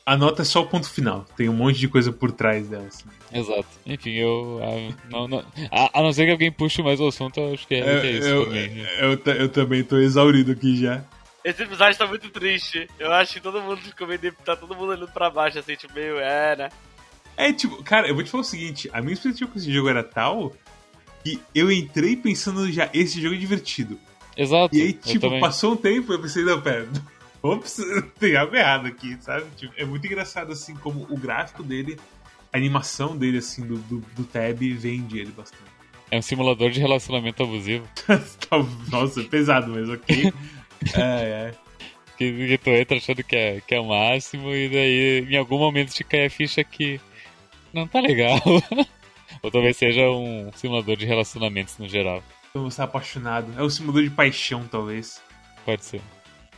A nota é só o ponto final, tem um monte de coisa por trás dela. Assim. Exato. Enfim, eu. A, não, não, a, a, não ser que alguém puxe mais o assunto, eu acho que é, eu, que é isso eu, também. Eu, eu, eu, também tô exaurido aqui já. Esse episódio tá muito triste. Eu acho que todo mundo ficou meio. Tá todo mundo olhando pra baixo, assim, tipo, meio. É, né? É, tipo, cara, eu vou te falar o seguinte: a minha expectativa com esse jogo era tal que eu entrei pensando já, esse jogo é divertido. Exato. E aí, tipo, passou um tempo e eu pensei, não, pera ops, tem algo errado aqui, sabe? Tipo, é muito engraçado, assim, como o gráfico dele, a animação dele, assim, do, do, do Tab vende ele bastante. É um simulador de relacionamento abusivo. Nossa, é pesado, mas ok. é, é. Que, que tu entra achando que é, que é o máximo e daí em algum momento te cai a ficha que não tá legal. Ou talvez seja um simulador de relacionamentos no geral. Então você é apaixonado. É um simulador de paixão, talvez. Pode ser.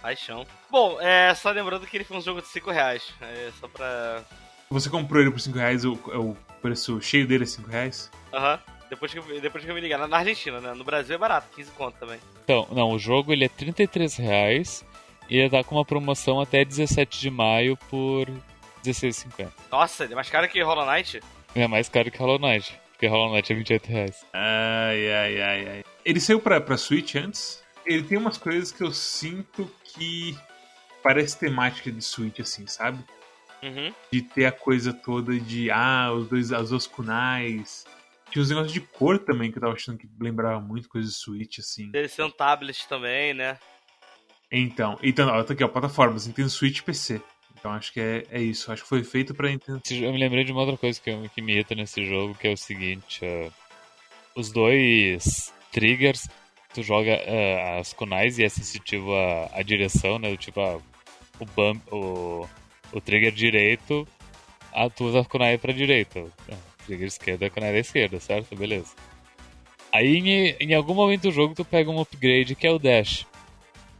Paixão. Bom, é só lembrando que ele foi um jogo de 5 reais. É só pra. Você comprou ele por 5 reais, o, o preço cheio dele é 5 reais? Aham. Uhum. Depois que, eu, depois que eu me ligar. Na Argentina, né? No Brasil é barato, 15 conto também. Então, não, o jogo ele é 33 reais e ele tá com uma promoção até 17 de maio por 16,50. Nossa, ele é mais caro que Hollow Knight? É mais caro que Hollow Knight, porque Hollow Knight é 28 reais. Ai, ai, ai, ai. Ele saiu pra, pra Switch antes? Ele tem umas coisas que eu sinto que parece temática de Switch, assim, sabe? Uhum. De ter a coisa toda de, ah, os dois, as duas kunais. Tinha uns negócios de cor também que eu tava achando que lembrava muito coisa de Switch, assim. Deve ser um tablet também, né? Então, então, ó, tá aqui, ó, plataformas, Nintendo Switch e PC. Então acho que é, é isso, acho que foi feito pra Nintendo. Eu me lembrei de uma outra coisa que, que me irrita nesse jogo, que é o seguinte, uh, os dois triggers tu joga uh, as kunais e é sensitivo à direção, né? Tipo, a, o, bump, o, o trigger direito, a, tu usa a kunai pra direita. O trigger esquerdo é a kunai da esquerda, certo? Beleza. Aí em, em algum momento do jogo tu pega um upgrade que é o dash.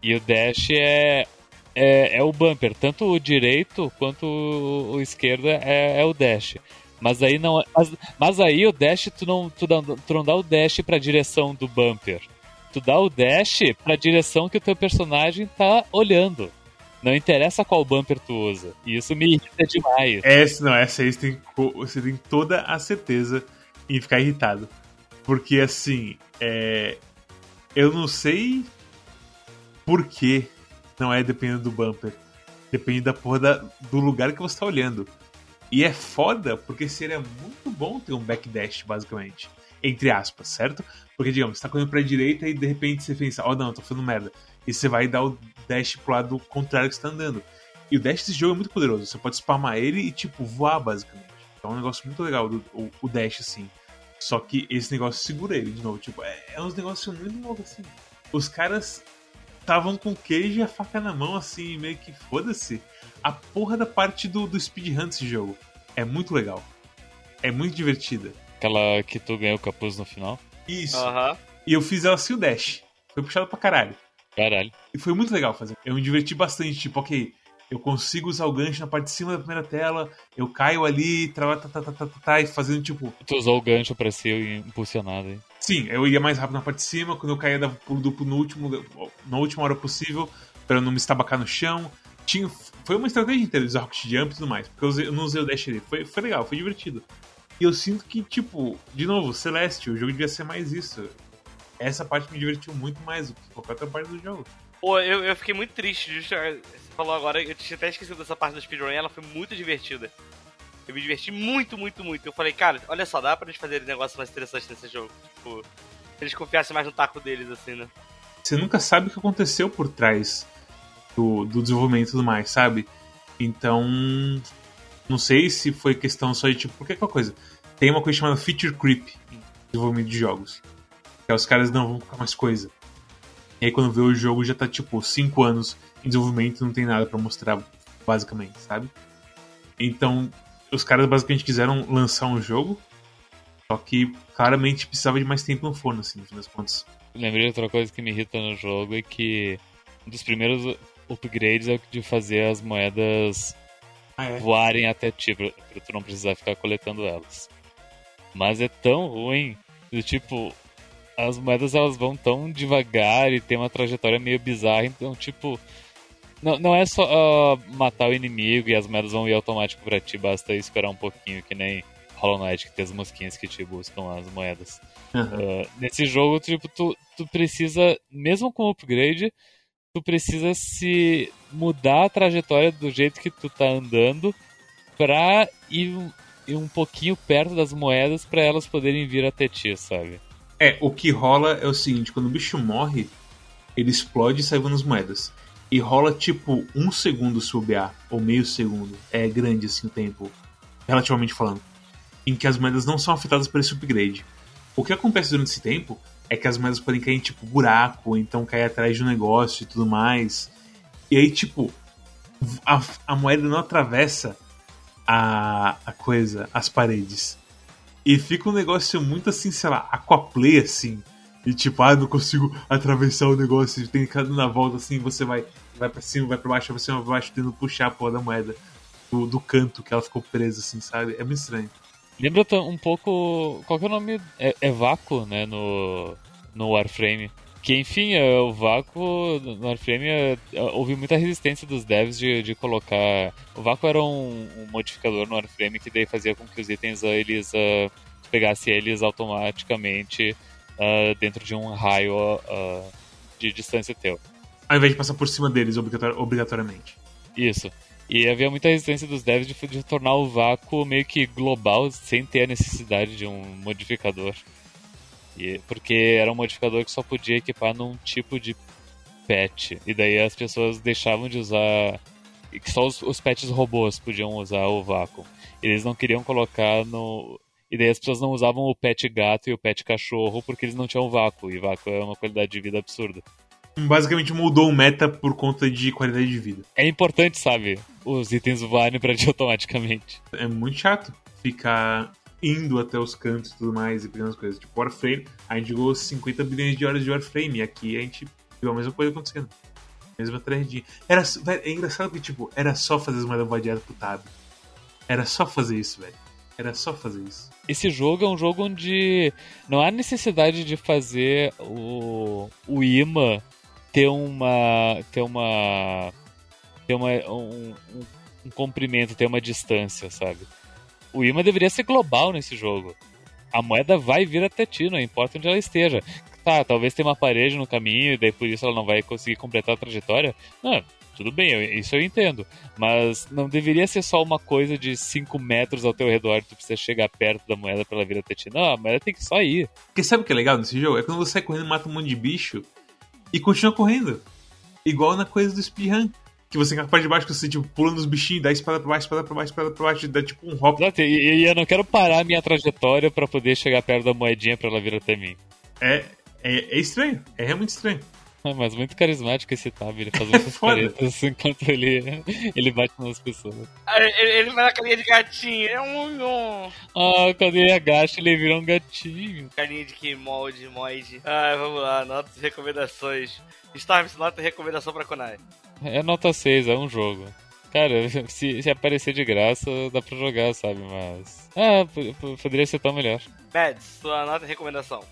E o dash é, é, é o bumper. Tanto o direito quanto o, o esquerdo é, é o dash. Mas aí não. É, mas, mas aí o dash, tu não, tu, não, tu não dá o dash pra direção do bumper tu dá o dash pra direção que o teu personagem tá olhando. Não interessa qual bumper tu usa. E isso me irrita demais. Essa, não, essa aí você tem, você tem toda a certeza em ficar irritado. Porque assim, é, eu não sei por que não é dependendo do bumper. Depende da porra da, do lugar que você tá olhando. E é foda porque seria muito bom ter um backdash, basicamente. Entre aspas, certo? Porque, digamos, você tá correndo pra direita e de repente você pensa, oh não, tô fazendo merda. E você vai dar o dash pro lado contrário que você tá andando. E o dash desse jogo é muito poderoso. Você pode spamar ele e, tipo, voar, basicamente. Então é um negócio muito legal, o, o dash, assim. Só que esse negócio segura ele de novo. Tipo, é, é uns negócios muito loucos, assim. Os caras estavam com queijo e a faca na mão, assim, meio que foda-se. A porra da parte do, do speedrun desse jogo é muito legal. É muito divertida. Aquela que tu ganhou o capuz no final. Isso. Aham. E eu fiz ela sem o dash. Foi puxado pra caralho. Caralho. E foi muito legal fazer. Eu me diverti bastante, tipo, ok, eu consigo usar o gancho na parte de cima da primeira tela, eu caio ali, tá, tá, tá, tá, tá, tá, e fazendo tipo. Tu usou o gancho pra ser impulsionado aí. Sim, eu ia mais rápido na parte de cima, quando eu caía dava pulo duplo no último, na última hora possível, pra não me estabacar no chão. Tinha, foi uma estratégia inteira de usar Rocket Jump e tudo mais, porque eu não usei o dash ali. Foi, foi legal, foi divertido. E eu sinto que, tipo, de novo, Celeste, o jogo devia ser mais isso. Essa parte me divertiu muito mais do que qualquer outra parte do jogo. Pô, eu, eu fiquei muito triste. Justo, você falou agora, eu tinha até esquecido dessa parte do speedrun ela foi muito divertida. Eu me diverti muito, muito, muito. Eu falei, cara, olha só, dá pra eles fazerem negócio mais interessante nesse jogo. Tipo, se eles confiassem mais no taco deles, assim, né? Você nunca sabe o que aconteceu por trás do, do desenvolvimento e tudo mais, sabe? Então, não sei se foi questão só de tipo, porque aquela coisa. Tem uma coisa chamada feature creep em desenvolvimento de jogos. Que é os caras não vão colocar mais coisa. E aí quando vê o jogo já tá tipo 5 anos em desenvolvimento não tem nada pra mostrar, basicamente, sabe? Então, os caras basicamente quiseram lançar um jogo, só que claramente precisava de mais tempo no forno, assim, no fim das contas. Lembrei de outra coisa que me irrita no jogo é que um dos primeiros upgrades é de fazer as moedas Ah, é? voarem até ti, pra, pra tu não precisar ficar coletando elas. Mas é tão ruim, do tipo, as moedas elas vão tão devagar e tem uma trajetória meio bizarra, então tipo, não, não é só ah, matar o inimigo e as moedas vão ir automático pra ti, basta esperar um pouquinho, que nem Hollow Knight, que tem as mosquinhas que te buscam as moedas. Aham. Uh, nesse jogo, tipo, tu, tu precisa, mesmo com o upgrade, tu precisa se mudar a trajetória do jeito que tu tá andando pra ir, um- ir um pouquinho perto das moedas pra elas poderem vir até ti, sabe? É, o que rola é o seguinte, quando o bicho morre, ele explode e sai voando as moedas. E rola tipo um segundo se bobear, ou meio segundo. É grande assim o tempo, relativamente falando. Em que as moedas não são afetadas por esse upgrade. O que acontece durante esse tempo é que as moedas podem cair em tipo buraco, então cair atrás de um negócio e tudo mais. E aí, tipo, a, a moeda não atravessa a, a coisa, as paredes. E fica um negócio muito assim, sei lá, aquaplay assim. E tipo, ah, não consigo atravessar o negócio. Tem que na volta assim, você vai, vai pra cima, vai pra baixo, vai pra cima, vai pra baixo, tentando puxar a porra da moeda do, do canto que ela ficou presa, assim, sabe? É muito estranho. Lembra um pouco. Qual que é o nome? É, é Vácuo, né? No, no Warframe. Que enfim, é, o Vácuo no Warframe é, é, houve muita resistência dos devs de, de colocar. O Vácuo era um, um modificador no Warframe que daí fazia com que os itens ah, eles pegasse eles automaticamente ah, dentro de um raio ah, de distância teu. Ao invés de passar por cima deles obrigator- obrigatoriamente. Isso. E havia muita resistência dos devs de, de tornar o vácuo meio que global sem ter a necessidade de um modificador. E, porque era um modificador que só podia equipar num tipo de patch. E daí as pessoas deixavam de usar. que só os, os patches robôs podiam usar o vácuo. Eles não queriam colocar no. E daí as pessoas não usavam o pet gato e o pet cachorro porque eles não tinham vácuo. E vácuo é uma qualidade de vida absurda. Basicamente mudou o meta por conta de qualidade de vida. É importante, sabe? Os itens voarem pra ti automaticamente. É muito chato ficar indo até os cantos e tudo mais e pegando as coisas. Tipo, Warframe, a gente jogou 50 bilhões de horas de Warframe e aqui a gente viu a mesma coisa acontecendo. Mesma tragédia. Era, velho, é engraçado que, tipo, era só fazer as moedas vadeadas pro tab. Era só fazer isso, velho. Era só fazer isso. Esse jogo é um jogo onde não há necessidade de fazer o, o imã ter uma. ter uma. ter uma, um, um, um comprimento, ter uma distância, sabe? O imã deveria ser global nesse jogo. A moeda vai vir até ti, não importa onde ela esteja. Tá, talvez tenha uma parede no caminho e daí por isso ela não vai conseguir completar a trajetória. Não, tudo bem, isso eu entendo. Mas não deveria ser só uma coisa de 5 metros ao teu redor e tu precisa chegar perto da moeda pra ela vir até ti. Não, a moeda tem que só ir. Porque sabe o que é legal nesse jogo? É quando você sai correndo, mata um monte de bicho e continua correndo. Igual na coisa do speedrun. Que você fica na parte de baixo, que você tipo, pula nos bichinhos, dá espada pra baixo, espada pra baixo, espada pra baixo, dá tipo um hop. Exato, e, e eu não quero parar a minha trajetória pra poder chegar perto da moedinha pra ela vir até mim. É, é, é estranho. É realmente estranho. Mas muito carismático esse Tab, ele faz muitas caretas enquanto ele, ele bate nas pessoas. Ah, Ele, ele faz a carinha de gatinho. É um, um Ah, quando ele agacha, ele vira um gatinho. carinha de que molde, moide. Ah, vamos lá, notas e recomendações. Storms, nota e recomendação pra Konai. É nota 6, é um jogo. Cara, se, se aparecer de graça, dá pra jogar, sabe? Mas. Ah, poderia ser tão melhor. Mads, sua nota e recomendação.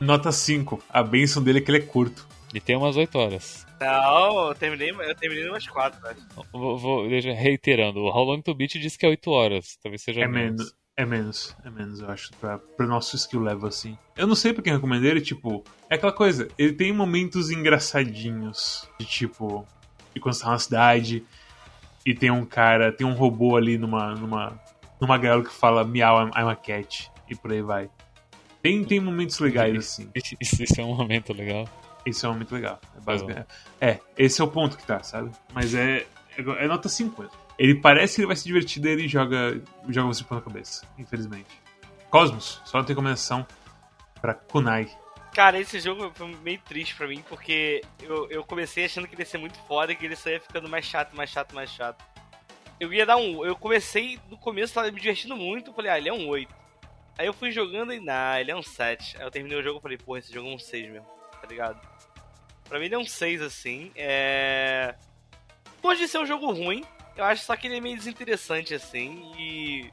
Nota 5. A benção dele é que ele é curto. E tem umas 8 horas. Não, eu terminei, eu terminei umas quatro, velho. Vou, vou deixa, reiterando, o How Long to Beat diz que é 8 horas. Talvez seja É menos. menos. É menos, é menos, eu acho, pra, pro nosso skill level, assim. Eu não sei pra quem recomendei ele, tipo, é aquela coisa, ele tem momentos engraçadinhos, de tipo, de quando você tá na cidade, e tem um cara, tem um robô ali numa, numa, numa gaiola que fala miau, I'm, I'm a cat, e por aí vai. Tem, tem momentos legais, assim. Isso, isso é um momento legal. Esse é um momento legal. É, basicamente- é, esse é o ponto que tá, sabe? Mas é, é, é nota 5 mesmo. Ele parece que ele vai se divertir, daí ele joga, joga você pela cabeça, infelizmente. Cosmos, só não tem recomendação pra Kunai. Cara, esse jogo foi meio triste pra mim, porque eu, eu comecei achando que ele ia ser muito foda e que ele só ia ficando mais chato, mais chato, mais chato. Eu ia dar um. Eu comecei no começo, tava me divertindo muito, falei, ah, ele é um 8. Aí eu fui jogando e, nah, ele é um 7. Aí eu terminei o jogo e falei, porra, esse jogo é um 6 mesmo, tá ligado? Pra mim ele é um 6 assim. É. Longe de ser um jogo ruim, eu acho só que ele é meio desinteressante assim e.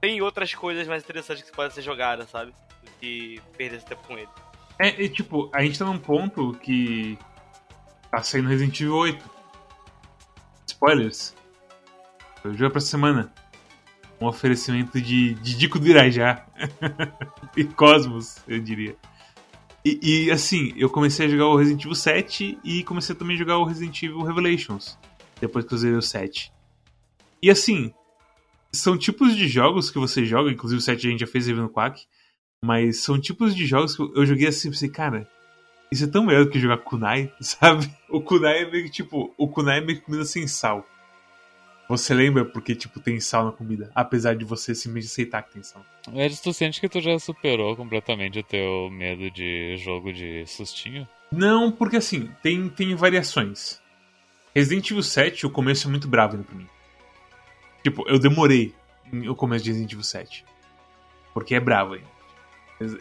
Tem outras coisas mais interessantes que podem ser jogadas, sabe? Do que perder esse tempo com ele. É, e, tipo, a gente tá num ponto que tá saindo Resident Evil 8. Spoilers. O jogo é pra semana. Um oferecimento de, de Dico do Irajá. e Cosmos, eu diria. E, e, assim, eu comecei a jogar o Resident Evil 7 e comecei também a jogar o Resident Evil Revelations. Depois que eu zerei o 7. E assim, são tipos de jogos que você joga, inclusive o 7 a gente já fez review no Quack. Mas são tipos de jogos que eu joguei assim pensei, cara, isso é tão melhor do que jogar Kunai, sabe? O Kunai é meio que tipo, o Kunai é meio que comida sem sal. Você lembra porque, tipo, tem sal na comida, apesar de você simplesmente aceitar que tem sal. Edson, tu sente que tu já superou completamente o teu medo de jogo de sustinho? Não, porque assim, tem, tem variações. Resident Evil 7, o começo é muito bravo ainda pra mim. Tipo, eu demorei no começo de Resident Evil 7. Porque é bravo ainda.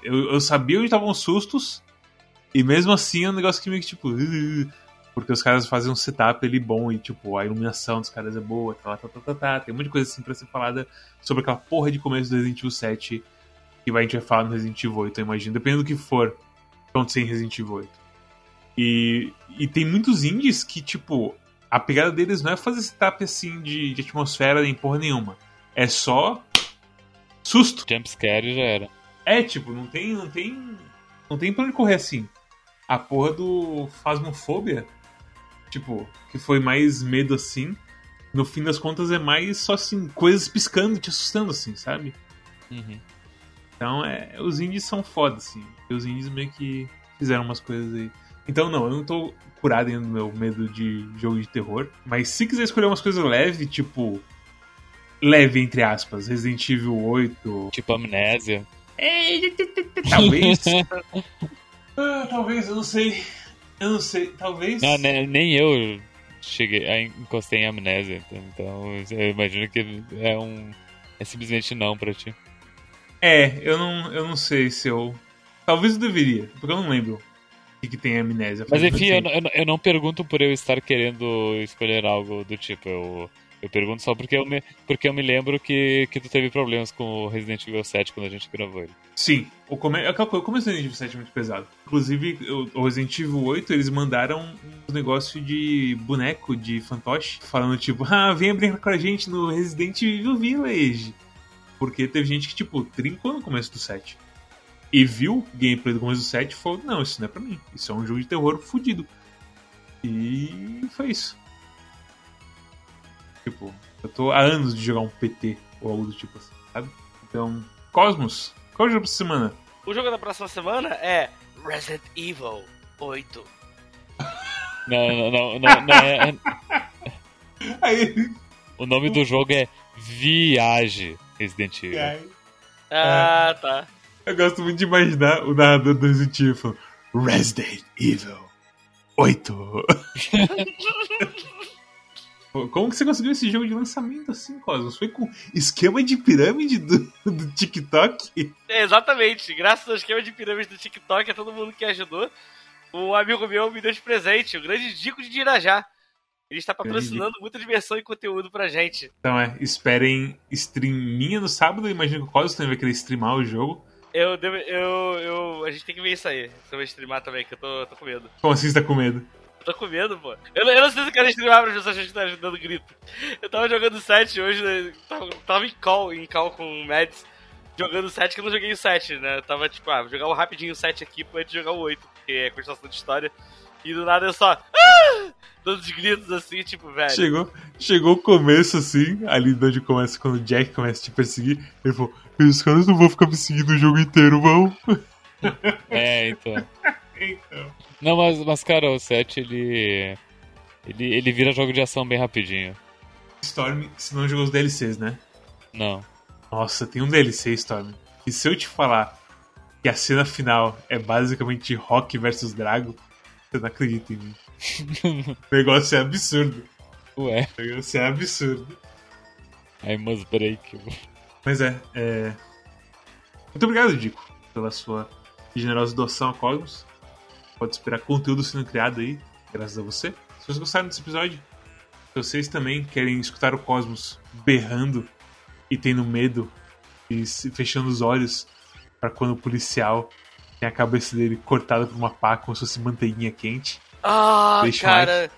Eu, eu sabia onde estavam os sustos, e mesmo assim é um negócio que meio que tipo. "Ugh", porque os caras fazem um setup ali bom e, tipo, a iluminação dos caras é boa, tá, tá, tá, tá, tá. Tem um monte de coisa assim pra ser falada sobre aquela porra de começo do Resident Evil 7 que vai, a gente vai falar no Resident Evil 8, eu imagino. Dependendo do que for acontecer em Resident Evil 8. E, e tem muitos indies que, tipo, a pegada deles não é fazer setup assim de, de atmosfera nem porra nenhuma. É só susto. Jumpscare já era. É, tipo, não tem, não tem, não tem pra onde correr assim. A porra do Phasmophobia, tipo, que foi mais medo assim, no fim das contas é mais só assim, coisas piscando, te assustando assim, sabe? Uhum. Então, é, os indies são foda, assim. Os indies meio que fizeram umas coisas aí. Então, não, eu não tô curado ainda do meu medo de jogo de terror. Mas se quiser escolher umas coisas leves, tipo. Leve, entre aspas, Resident Evil 8. Tipo amnésia. Talvez. ah, talvez, eu não sei. Eu não sei, talvez. Não, ne- nem eu cheguei, a encostei em amnésia. Então eu imagino que é um. É simplesmente não pra ti. É, eu não, eu não sei se eu. Talvez eu deveria, porque eu não lembro o que, que tem amnésia. Mas enfim, eu, não- eu eu não pergunto por eu estar querendo escolher algo do tipo. Eu, eu pergunto só porque eu me, porque eu me lembro que, que tu teve problemas com o Resident Evil 7 quando a gente gravou ele. Sim, o, é começo do Resident Evil 7 é muito pesado. Inclusive, o Resident Evil 8, eles mandaram um negócio de boneco de fantoche, falando tipo, ah, venha brincar com a gente no Resident Evil Village. Porque teve gente que, tipo, trincou no começo do 7. E viu gameplay do começo do 7 e falou, não, isso não é pra mim. Isso é um jogo de terror fudido. E foi isso. Tipo, eu tô há anos de jogar um PT ou algo do tipo assim, sabe? Então, Cosmos, qual é o jogo pra essa semana? O jogo da próxima semana é Resident Evil 8. Não, não, não, não, não é- Aí, o nome do jogo é Viage Resident Evil. Ah, tá. eu gosto muito de imaginar o narrador do Resident Evil falando Resident Evil. 8. Como que você conseguiu esse jogo de lançamento assim, Cosmos? Foi com esquema de pirâmide do, do TikTok? É, exatamente. Graças ao esquema de pirâmide do TikTok, a todo mundo que ajudou. Um amigo meu me deu de presente, o grande Dico de Irajá. Ele está patrocinando muita diversão e conteúdo pra gente. Então é, esperem streaminha no sábado. Imagino que o Cosmos também vai querer streamar o jogo. Eu, devo, eu, eu, a gente tem que ver isso aí. Se eu vou streamar também, que eu tô, tô com medo. Como assim você tá com medo? Tô com medo, pô. Eu, eu não sei se eu quero streamar pra pessoas que estão dando grito. Eu tava jogando 7 hoje, né? tava, tava, em call, em call com o Mads, jogando 7, que eu não joguei o 7, né? Eu tava tipo, ah, vou jogar rapidinho o 7 aqui pra gente jogar o 8, porque é continuação de história. E do nada eu só. Ah! Dando os gritos assim, tipo, velho. Chegou, chegou o começo assim, ali onde começa, quando o Jack começa a te perseguir. Ele falou: Os caras não vão ficar me seguindo o jogo inteiro, vão. É, então. então. Não, mas, mas cara, o 7 ele. Ele, ele vira jogo de ação bem rapidinho. Storm, se não jogou os DLCs, né? Não. Nossa, tem um DLC, Storm. E se eu te falar que a cena final é basicamente Rock versus Drago, você não acredita em mim. o negócio é absurdo. Ué. O negócio é absurdo. I must break. Mas é, é. Muito obrigado, Dico, pela sua generosa doação a Cosmos pode esperar conteúdo sendo criado aí, graças a você. Se vocês gostaram desse episódio, se vocês também querem escutar o Cosmos berrando e tendo medo e fechando os olhos para quando o policial tem a cabeça dele cortada por uma pá como se fosse manteiguinha quente. Ah, cara,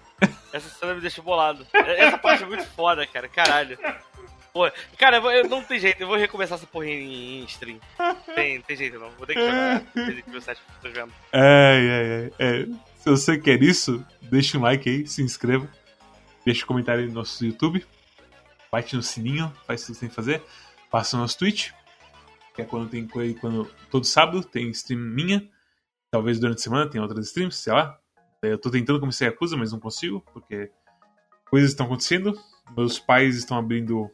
essa cena me deixou bolado. Essa parte é muito foda, cara, caralho. Pô, cara, eu, eu, não tem jeito, eu vou recomeçar essa porra em, em stream. Tem, tem jeito não. Vou ter que jogar. É, é, é, Se você quer isso, deixa um like aí, se inscreva. Deixa um comentário aí no nosso YouTube. Bate no sininho, faz o que você tem que fazer. Passa no nosso Twitch. Que é quando tem quando todo sábado tem stream minha. Talvez durante a semana tenha outras streams, sei lá. Eu tô tentando começar a Yakuza, mas não consigo, porque coisas estão acontecendo. Meus pais estão abrindo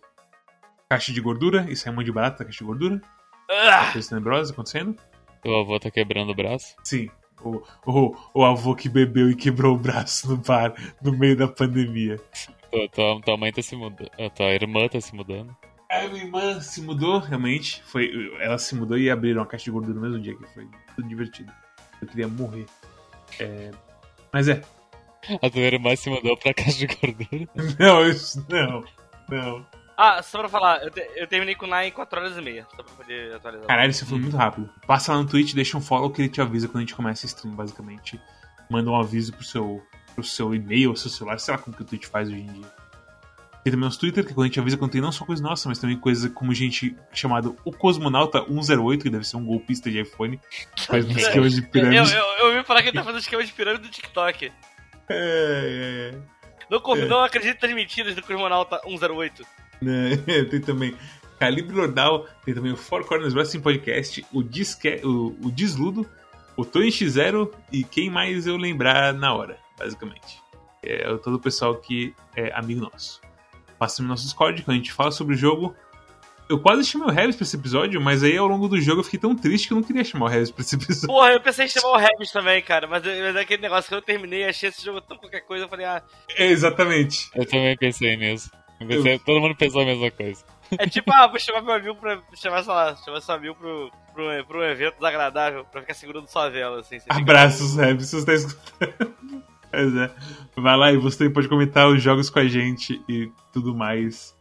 caixa de gordura, isso é muito de barata, caixa de gordura. Ah! Acontecendo. O avô tá quebrando o braço? Sim. O, o, o avô que bebeu e quebrou o braço no bar no meio da pandemia. Tua, tua, tua mãe tá se mudando. Tua irmã tá se mudando. A minha irmã se mudou, realmente. Foi, ela se mudou e abriram uma caixa de gordura no mesmo dia, que foi tudo divertido. Eu queria morrer. É... Mas é. A tua irmã se mudou pra caixa de gordura? Não, isso não. Não. Ah, só pra falar, eu, te, eu terminei com o Nine em 4 horas e meia, só pra poder atualizar. Caralho, isso foi muito rápido. Passa lá no Twitch, deixa um follow que ele te avisa quando a gente começa a stream, basicamente. Manda um aviso pro seu, pro seu e-mail seu celular, sei lá como que o Twitch faz hoje em dia. Tem também nosso Twitter, que é quando a gente avisa quando tem não só coisa nossa, mas também coisa como gente chamado o Cosmonauta 108, que deve ser um golpista de iPhone, faz um esquema de pirâmide. Eu, eu, eu ouvi falar que ele tá fazendo esquema de pirâmide do TikTok. É, é, é. Não, é. não acredito nas mentiras do Cosmonauta 108. Né? tem também Calibre Nordal, tem também o Four Corners Wrestling Podcast, o, Disque, o, o Desludo, o Tony X0 e quem mais eu lembrar na hora, basicamente. É todo o pessoal que é amigo nosso. Passa no nosso Discord, quando a gente fala sobre o jogo. Eu quase chamei o Harris pra esse episódio, mas aí ao longo do jogo eu fiquei tão triste que eu não queria chamar o Harris pra esse episódio. Porra, eu pensei em chamar o Harris também, cara, mas, mas é aquele negócio que eu terminei, achei esse jogo tão qualquer coisa, eu falei, ah. É, exatamente. Eu também pensei nisso. Pensei, todo mundo pensou a mesma coisa. É tipo, ah, vou chamar meu amigo pra. chamar, sei lá, chamar seu amigo pro, pro, pro um evento desagradável, pra ficar segurando sua vela, assim. Abraços, fica... Reb, se você tá escutando. Pois é. Vai lá e você pode comentar os jogos com a gente e tudo mais.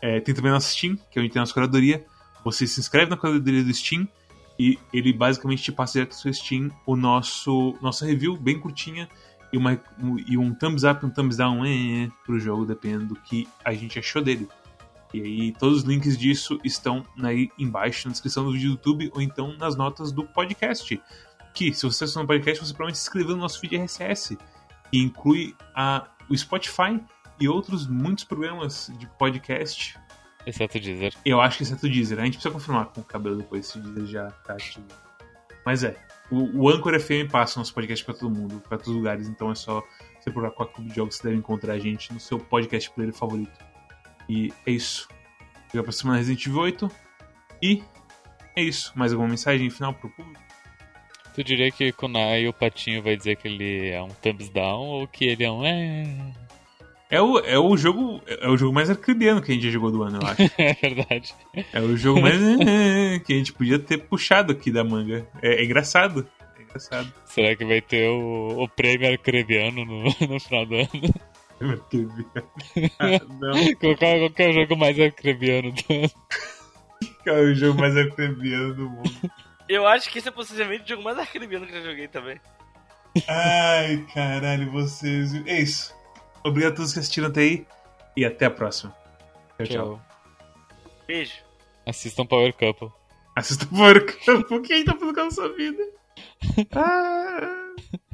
É, tem também nosso Steam, que é onde tem a nossa curadoria. Você se inscreve na curadoria do Steam e ele basicamente te passa direto no seu Steam o nosso nossa review bem curtinha e, uma, e um thumbs up, um thumbs down é, é, pro jogo, dependendo do que a gente achou dele. E aí, todos os links disso estão aí embaixo na descrição do vídeo do YouTube ou então nas notas do podcast. Que, se você está no podcast, você provavelmente se inscreveu no nosso feed RSS, que inclui a, o Spotify e outros muitos programas de podcast. Exceto o Deezer. Eu acho que exceto o Deezer. A gente precisa confirmar com o cabelo depois se o Deezer já tá ativo. Mas é, o, o Anchor FM passa nosso podcast para todo mundo, para todos os lugares, então é só você procurar qual clube de jogos você deve encontrar a gente no seu podcast player favorito. E é isso. Chega pra semana Resident Evil 8. E é isso. Mais alguma mensagem final pro público? Tu diria que Kunai, o patinho, vai dizer que ele é um thumbs down ou que ele é um. É, o, é o jogo. É o jogo mais arcribiano que a gente já jogou do ano, eu acho. é verdade. É o jogo mais eh, que a gente podia ter puxado aqui da manga. É, é engraçado. É engraçado. Será que vai ter o, o prêmio arcrebiano no, no final do ano? Arcribiano. Ah, não, Qual, qual, qual que é o jogo mais arcrebiano do ano? é o jogo mais arcribiano do mundo. Eu acho que esse é possivelmente o jogo mais arcrebiano que eu já joguei também. Ai, caralho, vocês. É isso. Obrigado a todos que assistiram até aí. E até a próxima. Tchau, tchau. Beijo. Assistam Power Couple. Assista o Power Campo. Quem tá a sua vida? Ah.